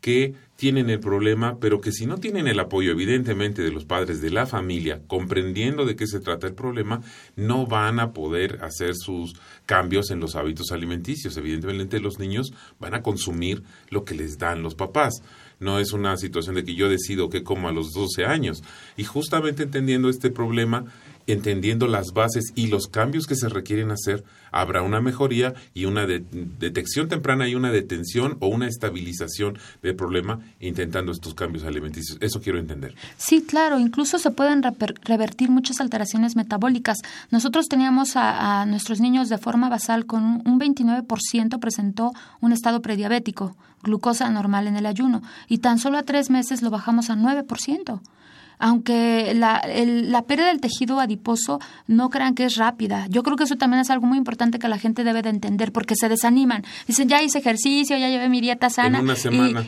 que tienen el problema, pero que si no tienen el apoyo evidentemente de los padres de la familia, comprendiendo de qué se trata el problema, no van a poder hacer sus cambios en los hábitos alimenticios. Evidentemente los niños van a consumir lo que les dan los papás. No es una situación de que yo decido qué como a los 12 años. Y justamente entendiendo este problema, entendiendo las bases y los cambios que se requieren hacer, habrá una mejoría y una detección temprana y una detención o una estabilización del problema intentando estos cambios alimenticios. Eso quiero entender. Sí, claro, incluso se pueden revertir muchas alteraciones metabólicas. Nosotros teníamos a, nuestros niños de forma basal con un 29% presentó un estado prediabético, glucosa normal en el ayuno, y tan solo a tres meses lo bajamos a 9% aunque la, la pérdida del tejido adiposo no crean que es rápida. Yo creo que eso también es algo muy importante que la gente debe de entender porque se desaniman. Dicen, ya hice ejercicio, ya llevé mi dieta sana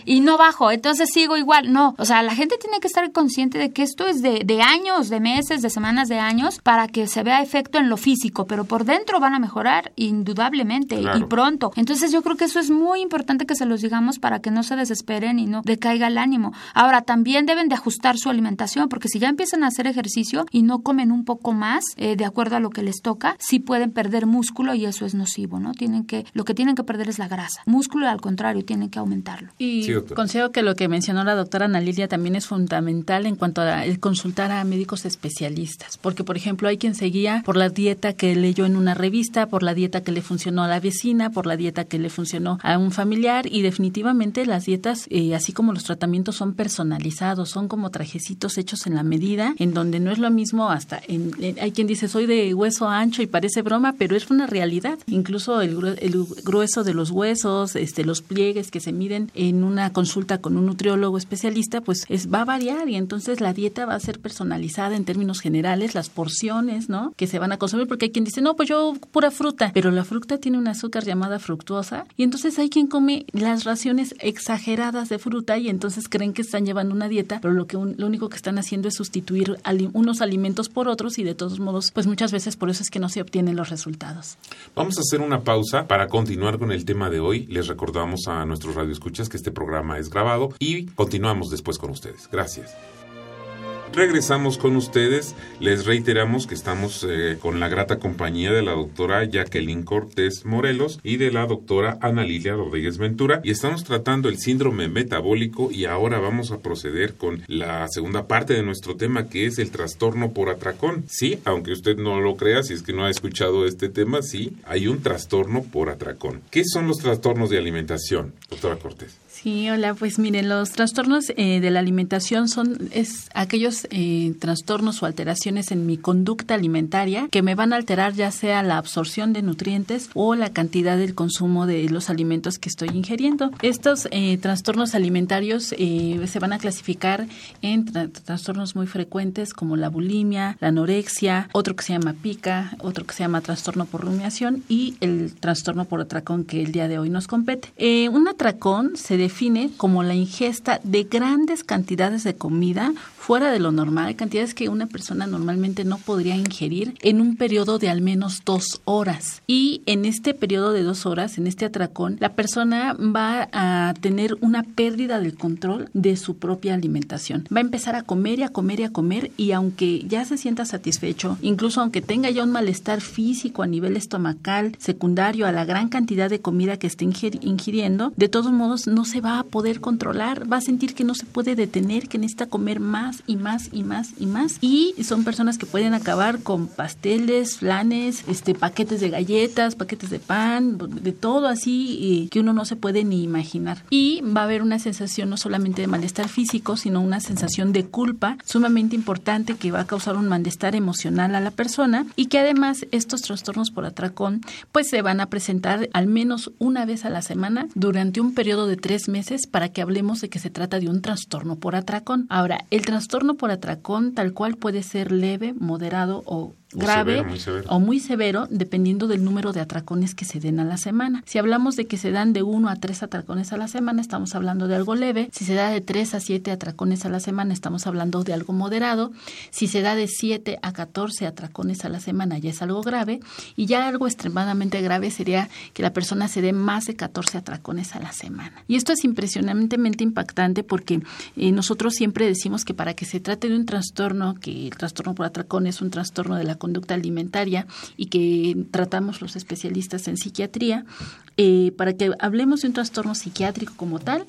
y, no bajo, entonces sigo igual. No, o sea, la gente tiene que estar consciente de que esto es de, de años, de meses, de semanas, de años para que se vea efecto en lo físico, pero por dentro van a mejorar indudablemente y pronto. Entonces yo creo que eso es muy importante que se los digamos para que no se desesperen y no decaiga el ánimo. Ahora, también deben de ajustar su alimentación porque si ya empiezan a hacer ejercicio y no comen un poco más eh, de acuerdo a lo que les toca, sí pueden perder músculo y eso es nocivo, ¿no? Tienen que, lo que tienen que perder es la grasa. Músculo, al contrario, tienen que aumentarlo. Y considero que lo que mencionó la doctora Ana Lilia también es fundamental en cuanto a el consultar a médicos especialistas, porque por ejemplo hay quien seguía por la dieta que leyó en una revista, por la dieta que le funcionó a la vecina, por la dieta que le funcionó a un familiar y definitivamente las dietas, eh, así como los tratamientos son personalizados, son como trajecitos hechos en la medida, en donde no es lo mismo hasta, en, hay quien dice soy de hueso ancho y parece broma, pero es una realidad. Incluso el, grueso de los huesos, este, los pliegues que se miden en una consulta con un nutriólogo especialista, pues es, va a variar y entonces la dieta va a ser personalizada en términos generales, las porciones, ¿no? Que se van a consumir, porque hay quien dice, no, pues yo pura fruta, pero la fruta tiene un azúcar llamada fructuosa y entonces hay quien come las raciones exageradas de fruta y entonces creen que están llevando una dieta, pero lo que lo único que están haciendo es sustituir unos alimentos por otros y de todos modos, pues muchas veces por eso es que no se obtienen los resultados. Vamos a hacer una pausa para continuar con el tema de hoy. Les recordamos a nuestros radioescuchas que este programa es grabado y continuamos después con ustedes. Gracias. Regresamos con ustedes. Les reiteramos que estamos eh, con la grata compañía de la doctora Jacqueline Cortés Morelos y de la doctora Ana Lilia Rodríguez Ventura y estamos tratando el síndrome metabólico y ahora vamos a proceder con la segunda parte de nuestro tema que es el trastorno por atracón. Sí, aunque usted no lo crea, si es que no ha escuchado este tema, sí, hay un trastorno por atracón. ¿Qué son los trastornos de alimentación, doctora Cortés? Sí, hola, pues miren, los trastornos eh, de la alimentación son es aquellos eh, trastornos o alteraciones en mi conducta alimentaria que me van a alterar ya sea la absorción de nutrientes o la cantidad del consumo de los alimentos que estoy ingiriendo. Estos eh, trastornos alimentarios se van a clasificar en trastornos muy frecuentes como la bulimia, la anorexia, otro que se llama pica, otro que se llama trastorno por rumiación y el trastorno por atracón que el día de hoy nos compete. un atracón se define como la ingesta de grandes cantidades de comida fuera de lo normal, cantidades que una persona normalmente no podría ingerir en un periodo de al menos dos horas. Y en este periodo de dos horas, en este atracón, la persona va a tener una pérdida del control de su propia alimentación. Va a empezar a comer y a comer y a comer y aunque ya se sienta satisfecho, incluso aunque tenga ya un malestar físico a nivel estomacal secundario a la gran cantidad de comida que esté ingiriendo, de todos modos no se va a poder controlar, va a sentir que no se puede detener, que necesita comer más y más y más y más. Y son personas que pueden acabar con pasteles, flanes, este, paquetes de galletas, paquetes de pan, de todo así que uno no se puede ni imaginar. Y va a haber una sensación no solamente de malestar físico, sino una sensación de culpa sumamente importante que va a causar un malestar emocional a la persona y que además estos trastornos por atracón pues se van a presentar al menos una vez a la semana durante un periodo de tres meses para que hablemos de que se trata de un trastorno por atracón. Ahora, el trastorno por atracón tal cual puede ser leve, moderado o grave o muy severo, dependiendo del número de atracones que se den a la semana. Si hablamos de que se dan de uno a tres atracones a la semana, estamos hablando de algo leve. Si se da de tres a siete atracones a la semana, estamos hablando de algo moderado. Si se da de siete a catorce atracones a la semana, ya es algo grave. Y ya algo extremadamente grave sería que la persona se dé más de 14 atracones a la semana. Y esto es impresionantemente impactante porque eh, nosotros siempre decimos que para que se trate de un trastorno, que el trastorno por atracón es un trastorno de la conducta alimentaria y que tratamos los especialistas en psiquiatría, eh, para que hablemos de un trastorno psiquiátrico como tal,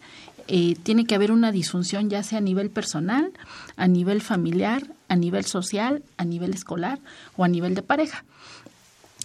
eh, tiene que haber una disfunción ya sea a nivel personal, a nivel familiar, a nivel social, a nivel escolar o a nivel de pareja.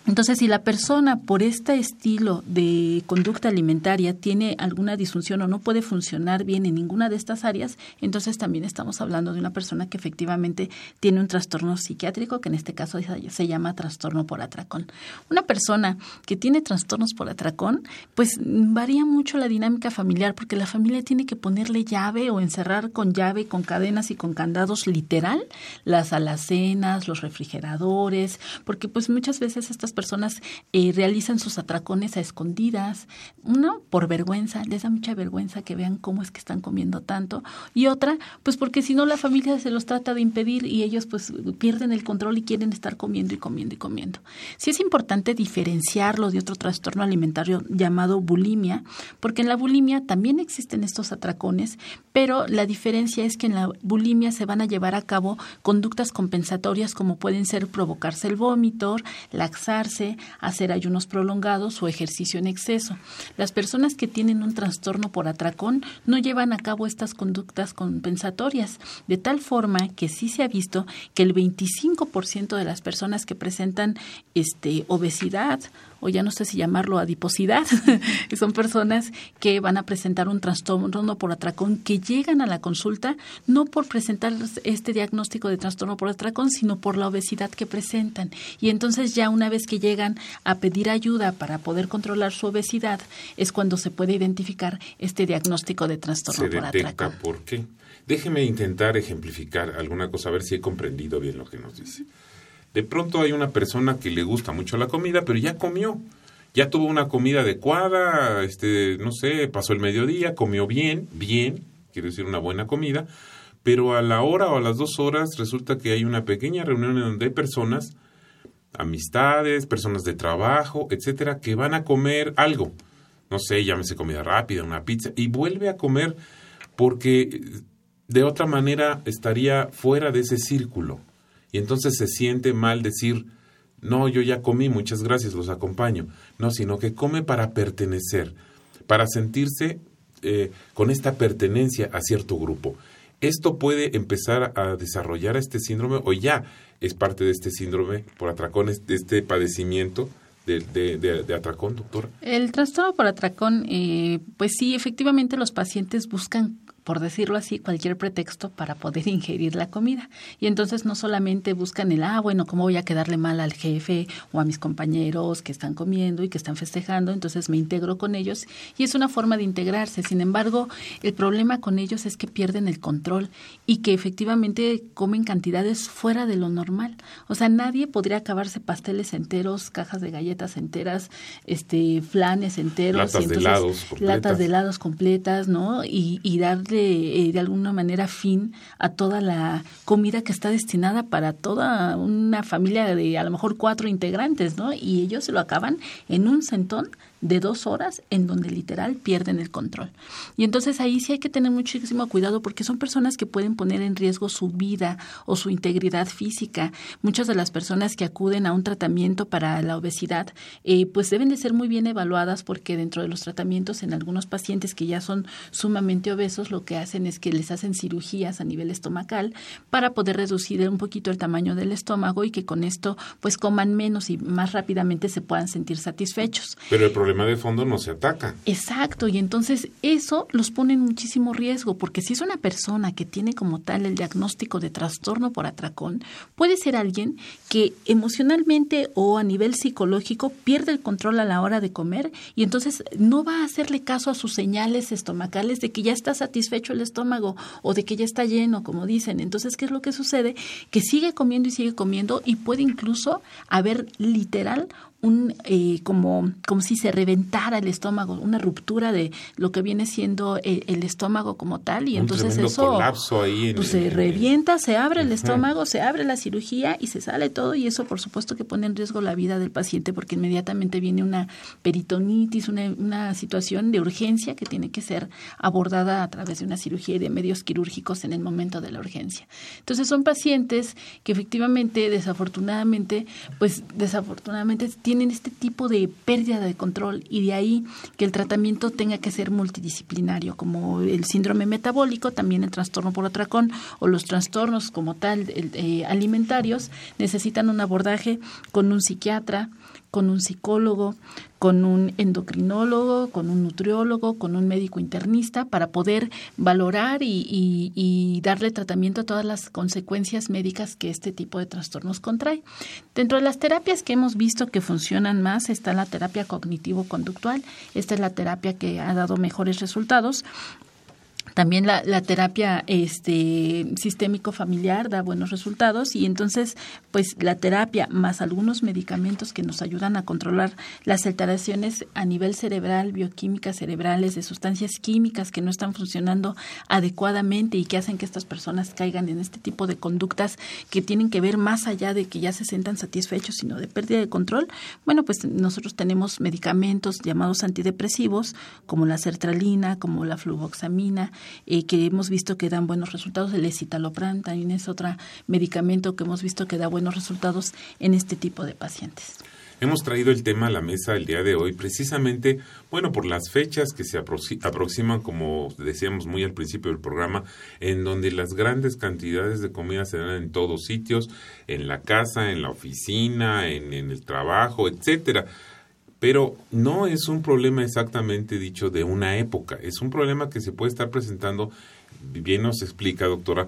Entonces, si la persona por este estilo de conducta alimentaria tiene alguna disfunción o no puede funcionar bien en ninguna de estas áreas, entonces también estamos hablando de una persona que efectivamente tiene un trastorno psiquiátrico, que en este caso se llama trastorno por atracón. Una persona que tiene trastornos por atracón, pues varía mucho la dinámica familiar, porque la familia tiene que ponerle llave o encerrar con llave, con cadenas y con candados literal las alacenas, los refrigeradores, porque pues muchas veces estas personas eh, realizan sus atracones a escondidas, una por vergüenza, les da mucha vergüenza que vean cómo es que están comiendo tanto, y otra, pues porque si no la familia se los trata de impedir y ellos pues pierden el control y quieren estar comiendo y comiendo y comiendo. Sí es importante diferenciarlo de otro trastorno alimentario llamado bulimia, porque en la bulimia también existen estos atracones, pero la diferencia es que en la bulimia se van a llevar a cabo conductas compensatorias como pueden ser provocarse el vómito, laxar, hacer ayunos prolongados o ejercicio en exceso. Las personas que tienen un trastorno por atracón no llevan a cabo estas conductas compensatorias, de tal forma que sí se ha visto que el 25% de las personas que presentan este, obesidad o ya no sé si llamarlo adiposidad, <laughs> son personas que van a presentar un trastorno por atracón, que llegan a la consulta no por presentar este diagnóstico de trastorno por atracón, sino por la obesidad que presentan. Y entonces ya una vez que llegan a pedir ayuda para poder controlar su obesidad, es cuando se puede identificar este diagnóstico de trastorno por atracón. ¿Por qué? Déjeme intentar ejemplificar alguna cosa, a ver si he comprendido bien lo que nos dice. De pronto hay una persona que le gusta mucho la comida, pero ya comió. Ya tuvo una comida adecuada, este, no sé, pasó el mediodía, comió bien, bien, quiero decir una buena comida, pero a la hora o a las dos horas resulta que hay una pequeña reunión en donde hay personas, amistades, personas de trabajo, etcétera, que van a comer algo. No sé, llámese comida rápida, una pizza, y vuelve a comer porque de otra manera estaría fuera de ese círculo y entonces se siente mal decir, no, yo ya comí, muchas gracias, los acompaño. No, sino que come para pertenecer, para sentirse eh, con esta pertenencia a cierto grupo. Esto puede empezar a desarrollar este síndrome o ya es parte de este síndrome por atracón, de este padecimiento de, atracón, doctora? El trastorno por atracón, eh, pues sí, efectivamente los pacientes buscan por decirlo así, cualquier pretexto para poder <laughs> ingerir la comida. Y entonces no solamente buscan el, ah, bueno, ¿cómo voy a quedarle mal al jefe o a mis compañeros que están comiendo y que están festejando? Entonces me integro con ellos y es una forma de integrarse. Sin embargo, el problema con ellos es que pierden el control y que efectivamente comen cantidades fuera de lo normal. O sea, nadie podría acabarse pasteles enteros, cajas de galletas enteras, este, flanes enteros. Latas de helados completas. Latas de helados completas, ¿no? Y, y dar eh, de alguna manera fin a toda la comida que está destinada para toda una familia de a lo mejor cuatro integrantes, ¿no? Y ellos se lo acaban en un centón de dos horas en donde literal pierden el control. Y entonces ahí sí hay que tener muchísimo cuidado porque son personas que pueden poner en riesgo su vida o su integridad física. Muchas de las personas que acuden a un tratamiento para la obesidad, eh, pues deben de ser muy bien evaluadas porque dentro de los tratamientos en algunos pacientes que ya son sumamente obesos, lo que hacen es que les hacen cirugías a nivel estomacal para poder reducir un poquito el tamaño del estómago y que con esto pues coman menos y más rápidamente se puedan sentir satisfechos. Pero el problema de fondo no se ataca. Exacto, y entonces eso los pone en muchísimo riesgo, porque si es una persona que tiene como tal el diagnóstico de trastorno por atracón, puede ser alguien que emocionalmente o a nivel psicológico pierde el control a la hora de comer y entonces no va a hacerle caso a sus señales estomacales de que ya está satisfecho el estómago o de que ya está lleno, como dicen. Entonces, ¿qué es lo que sucede? Que sigue comiendo y sigue comiendo y puede incluso haber literal un eh, como como si se reventara el estómago, una ruptura de lo que viene siendo el, estómago como tal y entonces eso pues, se revienta, se abre el estómago, se abre la cirugía y se sale todo y eso por supuesto que pone en riesgo la vida del paciente porque inmediatamente viene una peritonitis, una, una situación de urgencia que tiene que ser abordada a través de una cirugía y de medios quirúrgicos en el momento de la urgencia. Entonces son pacientes que efectivamente desafortunadamente pues desafortunadamente tienen este tipo de pérdida de control y de ahí que el tratamiento tenga que ser multidisciplinario, como el síndrome metabólico, también el trastorno por atracón o los trastornos como tal eh, alimentarios necesitan un abordaje con un psiquiatra, con un psicólogo, con un endocrinólogo, con un nutriólogo, con un médico internista para poder valorar y, darle tratamiento a todas las consecuencias médicas que este tipo de trastornos contrae. Dentro de las terapias que hemos visto que funcionan más está la terapia cognitivo-conductual. Esta es la terapia que ha dado mejores resultados. También la, la, terapia este, sistémico familiar da buenos resultados y entonces, pues la terapia más algunos medicamentos que nos ayudan a controlar las alteraciones a nivel cerebral, bioquímicas cerebrales, de sustancias químicas que no están funcionando adecuadamente y que hacen que estas personas caigan en este tipo de conductas que tienen que ver más allá de que ya se sientan satisfechos, sino de pérdida de control. Bueno, pues nosotros tenemos medicamentos llamados antidepresivos como la sertralina, como la fluvoxamina, eh, que hemos visto que dan buenos resultados. El escitalopram también es otro medicamento que hemos visto que da buenos resultados en este tipo de pacientes. Hemos traído el tema a la mesa el día de hoy precisamente, bueno, por las fechas que se aproximan, como decíamos muy al principio del programa, en donde las grandes cantidades de comida se dan en todos sitios, en la casa, en la oficina, en, en el trabajo, etcétera. Pero no es un problema exactamente dicho de una época, es un problema que se puede estar presentando, bien nos explica doctora,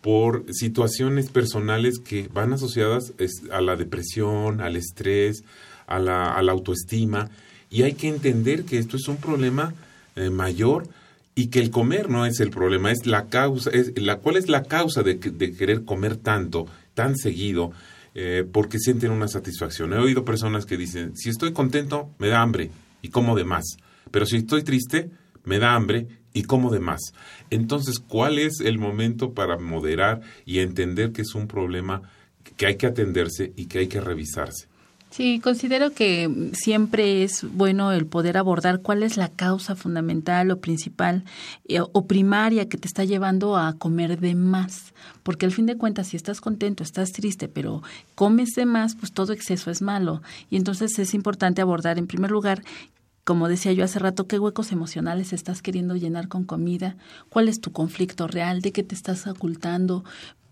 por situaciones personales que van asociadas a la depresión, al estrés, a la, autoestima, y hay que entender que esto es un problema eh, mayor y que el comer no es el problema, es la causa, es la, ¿cuál es la causa de, de querer comer tanto, tan seguido? Eh, porque sienten una satisfacción. He oído personas que dicen, si estoy contento, me da hambre y como de más. Pero si estoy triste, me da hambre y como de más. Entonces, ¿cuál es el momento para moderar y entender que es un problema que hay que atenderse y que hay que revisarse? Sí, considero que siempre es bueno el poder abordar cuál es la causa fundamental o principal eh, o primaria que te está llevando a comer de más. Porque al fin de cuentas, si estás contento, estás triste, pero comes de más, pues todo exceso es malo. Y entonces es importante abordar en primer lugar como decía yo hace rato, qué huecos emocionales estás queriendo llenar con comida, cuál es tu conflicto real, de qué te estás ocultando,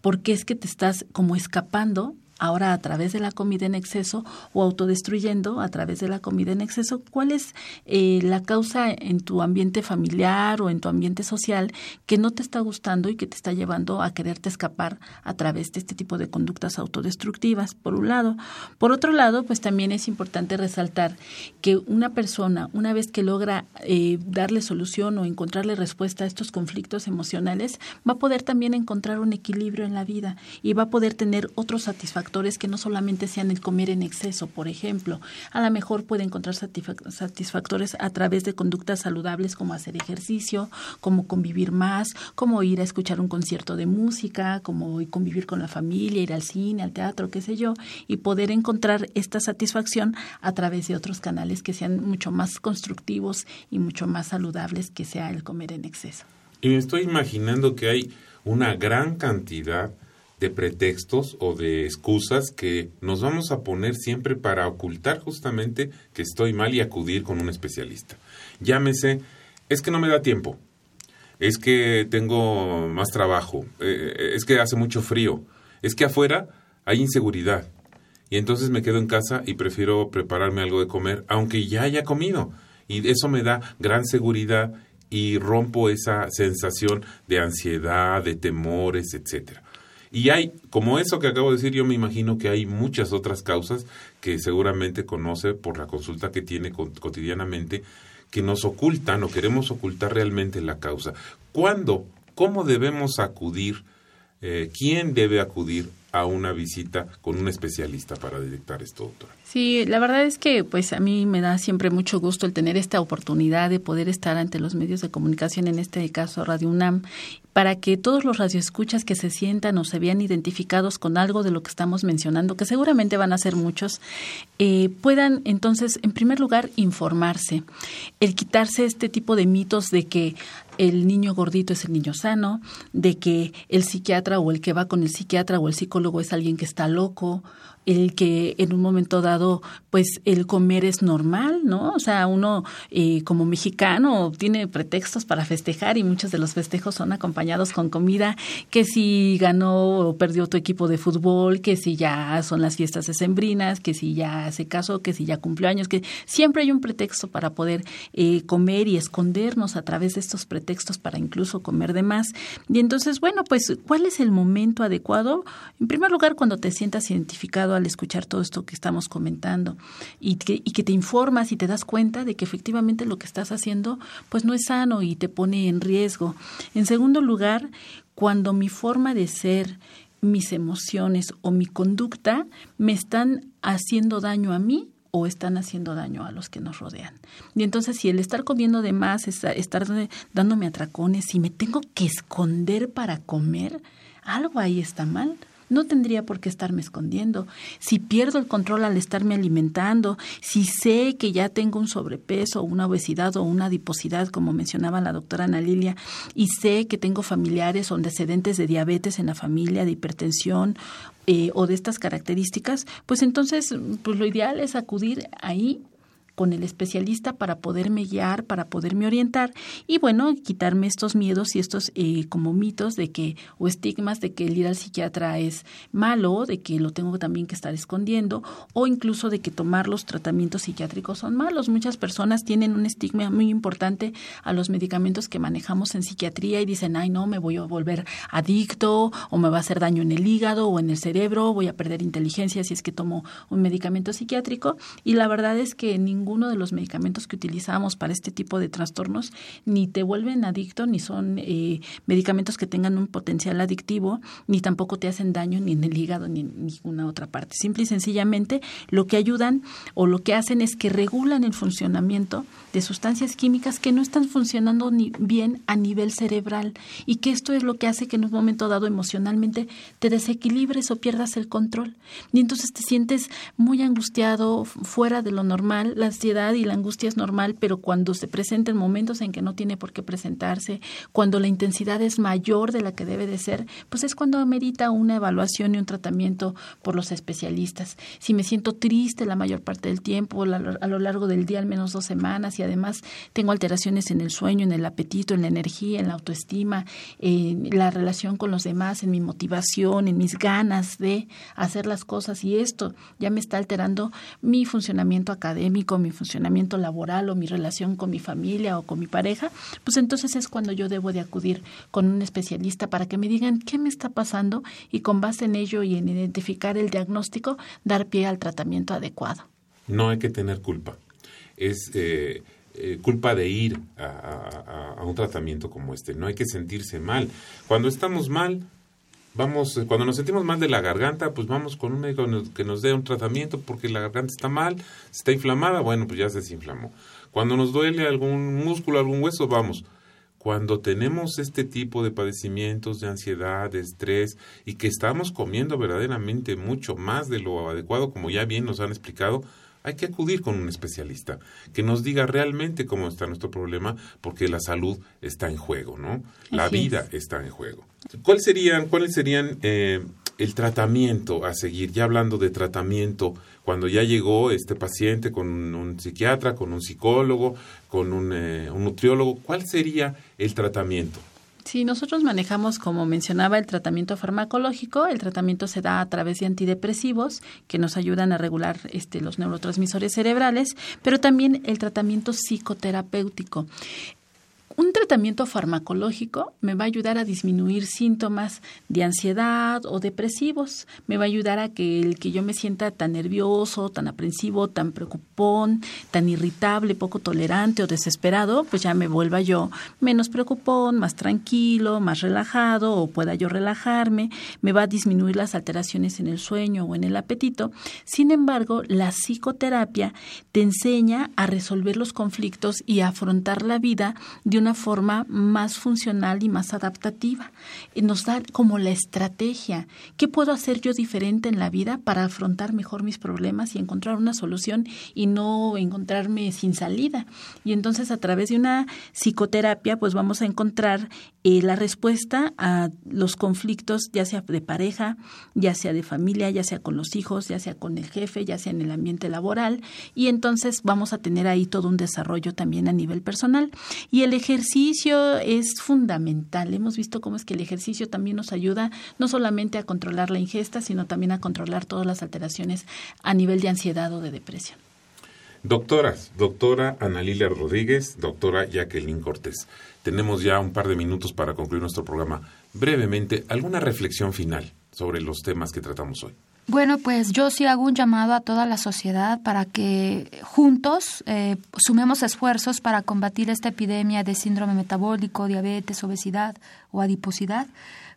por qué es que te estás como escapando ahora a través de la comida en exceso o autodestruyendo a través de la comida en exceso, ¿cuál es eh, la causa en tu ambiente familiar o en tu ambiente social que no te está gustando y que te está llevando a quererte escapar a través de este tipo de conductas autodestructivas, por un lado. Por otro lado, pues también es importante resaltar que una persona, una vez que logra eh, darle solución o encontrarle respuesta a estos conflictos emocionales, va a poder también encontrar un equilibrio en la vida y va a poder tener otros satisfactores factores que no solamente sean el comer en exceso, por ejemplo. A lo mejor puede encontrar satisfactores a través de conductas saludables como hacer ejercicio, como convivir más, como ir a escuchar un concierto de música, como convivir con la familia, ir al cine, al teatro, qué sé yo, y poder encontrar esta satisfacción a través de otros canales que sean mucho más constructivos y mucho más saludables que sea el comer en exceso. Y me estoy imaginando que hay una gran cantidad de pretextos o de excusas que nos vamos a poner siempre para ocultar justamente que estoy mal y acudir con un especialista. Llámese, es que no me da tiempo, es que tengo más trabajo, eh, es que hace mucho frío, es que afuera hay inseguridad. Y entonces me quedo en casa y prefiero prepararme algo de comer, aunque ya haya comido. Y eso me da gran seguridad y rompo esa sensación de ansiedad, de temores, etcétera. Y hay, como eso que acabo de decir, yo me imagino que hay muchas otras causas que seguramente conoce por la consulta que tiene cotidianamente, que nos ocultan o queremos ocultar realmente la causa. ¿Cuándo? ¿Cómo debemos acudir? Eh, ¿Quién debe acudir a una visita con un especialista para detectar esto, doctora? Sí, la verdad es que pues a mí me da siempre mucho gusto el tener esta oportunidad de poder estar ante los medios de comunicación, en este caso Radio UNAM, para que todos los radioescuchas que se sientan o se vean identificados con algo de lo que estamos mencionando, que seguramente van a ser muchos, eh, puedan entonces, en primer lugar, informarse, el quitarse este tipo de mitos de que el niño gordito es el niño sano, de que el psiquiatra o el que va con el psiquiatra o el psicólogo es alguien que está loco, el que en un momento dado, pues el comer es normal, ¿no? O sea, uno eh, como mexicano tiene pretextos para festejar y muchos de los festejos son acompañados con comida, que si ganó o perdió tu equipo de fútbol, que si ya son las fiestas decembrinas, que si ya se casó, que si ya cumplió años, que siempre hay un pretexto para poder eh, comer y escondernos a través de estos pretextos para incluso comer de más. Y entonces, bueno, pues, ¿cuál es el momento adecuado? En primer lugar, cuando te sientas identificado al escuchar todo esto que estamos comentando y que, te informas y te das cuenta de que efectivamente lo que estás haciendo pues no es sano y te pone en riesgo. En segundo lugar, cuando mi forma de ser, mis emociones o mi conducta me están haciendo daño a mí o están haciendo daño a los que nos rodean. Y entonces si el estar comiendo de más, estar dándome atracones, si me tengo que esconder para comer, algo ahí está mal no tendría por qué estarme escondiendo. Si pierdo el control al estarme alimentando, si sé que ya tengo un sobrepeso, una obesidad o una adiposidad, como mencionaba la doctora Ana Lilia, y sé que tengo familiares o antecedentes de diabetes en la familia, de hipertensión eh, o de estas características, pues entonces pues lo ideal es acudir ahí con el especialista para poderme guiar, para poderme orientar y bueno, quitarme estos miedos y estos eh, como mitos de que o estigmas de que el ir al psiquiatra es malo, de que lo tengo también que estar escondiendo o incluso de que tomar los tratamientos psiquiátricos son malos. Muchas personas tienen un estigma muy importante a los medicamentos que manejamos en psiquiatría y dicen, ay no, me voy a volver adicto o me va a hacer daño en el hígado o en el cerebro, voy a perder inteligencia si es que tomo un medicamento psiquiátrico y la verdad es que ningún ninguno de los medicamentos que utilizamos para este tipo de trastornos ni te vuelven adicto, ni son eh, medicamentos que tengan un potencial adictivo, ni tampoco te hacen daño ni en el hígado ni en ninguna otra parte. Simple y sencillamente lo que ayudan o lo que hacen es que regulan el funcionamiento de sustancias químicas que no están funcionando ni bien a nivel cerebral y que esto es lo que hace que en un momento dado emocionalmente te desequilibres o pierdas el control. Y entonces te sientes muy angustiado, fuera de lo normal. Ansiedad y la angustia es normal, pero cuando se presenta en momentos en que no tiene por qué presentarse, cuando la intensidad es mayor de la que debe de ser, pues es cuando amerita una evaluación y un tratamiento por los especialistas. Si me siento triste la mayor parte del tiempo, a lo largo del día al menos dos semanas y además tengo alteraciones en el sueño, en el apetito, en la energía, en la autoestima, en la relación con los demás, en mi motivación, en mis ganas de hacer las cosas y esto ya me está alterando mi funcionamiento académico, mi funcionamiento laboral o mi relación con mi familia o con mi pareja, pues entonces es cuando yo debo de acudir con un especialista para que me digan qué me está pasando y con base en ello y en identificar el diagnóstico, dar pie al tratamiento adecuado. No hay que tener culpa. Es eh, eh, culpa de ir a, un tratamiento como este. No hay que sentirse mal. Cuando estamos mal, vamos, cuando nos sentimos mal de la garganta, pues vamos con un médico que nos dé un tratamiento porque la garganta está mal, está inflamada, bueno, pues ya se desinflamó. Cuando nos duele algún músculo, algún hueso, vamos. Cuando tenemos este tipo de padecimientos de ansiedad, de estrés y que estamos comiendo verdaderamente mucho más de lo adecuado, como ya bien nos han explicado, hay que acudir con un especialista que nos diga realmente cómo está nuestro problema, porque la salud está en juego, ¿no? La vida está en juego. ¿Cuál serían, ¿Cuáles serían eh, el tratamiento a seguir? Ya hablando de tratamiento, cuando ya llegó este paciente con un psiquiatra, con un psicólogo, con un, eh, un nutriólogo, ¿cuál sería el tratamiento? Sí, nosotros manejamos, como mencionaba, el tratamiento farmacológico. El tratamiento se da a través de antidepresivos que nos ayudan a regular este, los neurotransmisores cerebrales, pero también el tratamiento psicoterapéutico. Un tratamiento farmacológico me va a ayudar a disminuir síntomas de ansiedad o depresivos. Me va a ayudar a que el que yo me sienta tan nervioso, tan aprensivo, tan preocupón, tan irritable, poco tolerante o desesperado, pues ya me vuelva yo menos preocupón, más tranquilo, más relajado o pueda yo relajarme. Me va a disminuir las alteraciones en el sueño o en el apetito. Sin embargo, la psicoterapia te enseña a resolver los conflictos y a afrontar la vida de una una forma más funcional y más adaptativa. Nos da como la estrategia. ¿Qué puedo hacer yo diferente en la vida para afrontar mejor mis problemas y encontrar una solución y no encontrarme sin salida? Y entonces a través de una psicoterapia pues vamos a encontrar eh, la respuesta a los conflictos, ya sea de pareja, ya sea de familia, ya sea con los hijos, ya sea con el jefe, ya sea en el ambiente laboral. Y entonces vamos a tener ahí todo un desarrollo también a nivel personal. Y el ejercicio es fundamental. Hemos visto cómo es que el ejercicio también nos ayuda no solamente a controlar la ingesta, sino también a controlar todas las alteraciones a nivel de ansiedad o de depresión. Doctoras, doctora Ana Lilia Rodríguez, doctora Jacqueline Cortés. Tenemos ya un par de minutos para concluir nuestro programa. Brevemente, ¿alguna reflexión final sobre los temas que tratamos hoy? Bueno, pues yo sí hago un llamado a toda la sociedad para que juntos eh, sumemos esfuerzos para combatir esta epidemia de síndrome metabólico, diabetes, obesidad o adiposidad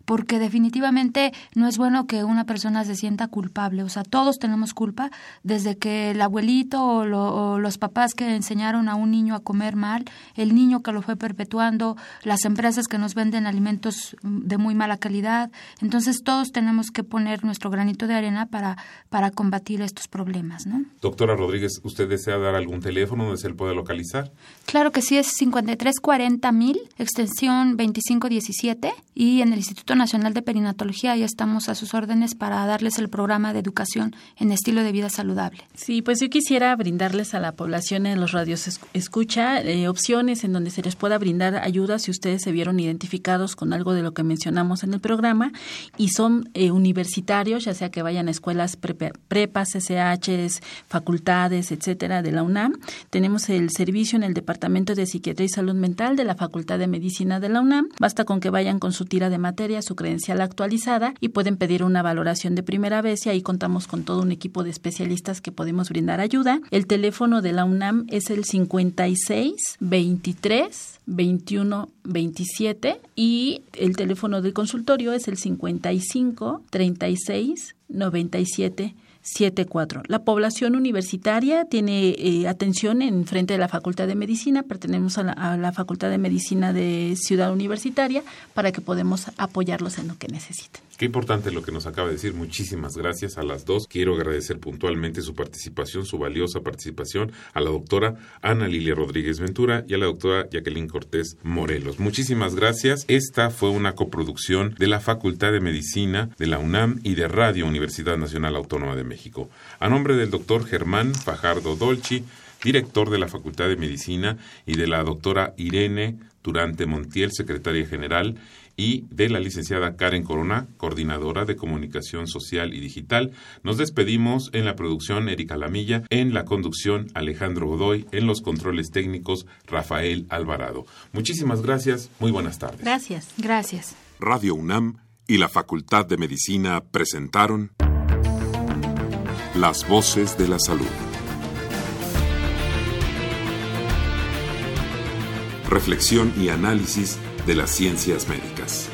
porque definitivamente no es bueno que una persona se sienta culpable. O sea, todos tenemos culpa, desde que el abuelito o, los papás que enseñaron a un niño a comer mal, el niño que lo fue perpetuando, las empresas que nos venden alimentos de muy mala calidad. Entonces, todos tenemos que poner nuestro granito de arena para, para combatir estos problemas. ¿no? Doctora Rodríguez, ¿usted desea dar algún teléfono donde se le puede localizar? Claro que sí, es 5340 mil, extensión 2517, y en el Instituto Nacional de Perinatología ya estamos a sus órdenes para darles el programa de educación en estilo de vida saludable. Sí, pues yo quisiera brindarles a la población en los radios escucha eh, opciones en donde se les pueda brindar ayuda si ustedes se vieron identificados con algo de lo que mencionamos en el programa y son eh, universitarios, ya sea que vayan a escuelas prepas, SHs, facultades, etcétera, de la UNAM. Tenemos el servicio en el Departamento de Psiquiatría y Salud Mental de la Facultad de Medicina de la UNAM. Basta con que vayan con su tira de materias su credencial actualizada y pueden pedir una valoración de primera vez y ahí contamos con todo un equipo de especialistas que podemos brindar ayuda. El teléfono de la UNAM es el 56 23 21 27 y el teléfono del consultorio es el 55 36 97 74. La población universitaria tiene eh, atención en frente de la Facultad de Medicina, pertenecemos a la, a la, Facultad de Medicina de Ciudad Universitaria para que podamos apoyarlos en lo que necesiten. Qué importante lo que nos acaba de decir. Muchísimas gracias a las dos. Quiero agradecer puntualmente su participación, su valiosa participación a la doctora Ana Lilia Rodríguez Ventura y a la doctora Jacqueline Cortés Morelos. Muchísimas gracias. Esta fue una coproducción de la Facultad de Medicina de la UNAM y de Radio Universidad Nacional Autónoma de México. A nombre del doctor Germán Fajardo Dolci, director de la Facultad de Medicina, y de la doctora Irene Durante Montiel, secretaria general, y de la licenciada Karen Corona, coordinadora de comunicación social y digital. Nos despedimos en la producción Erika Lamilla, en la conducción Alejandro Godoy, en los controles técnicos Rafael Alvarado. Muchísimas gracias, muy buenas tardes. Gracias. Gracias. Radio UNAM y la Facultad de Medicina presentaron Las Voces de la Salud. Reflexión y análisis de las ciencias médicas.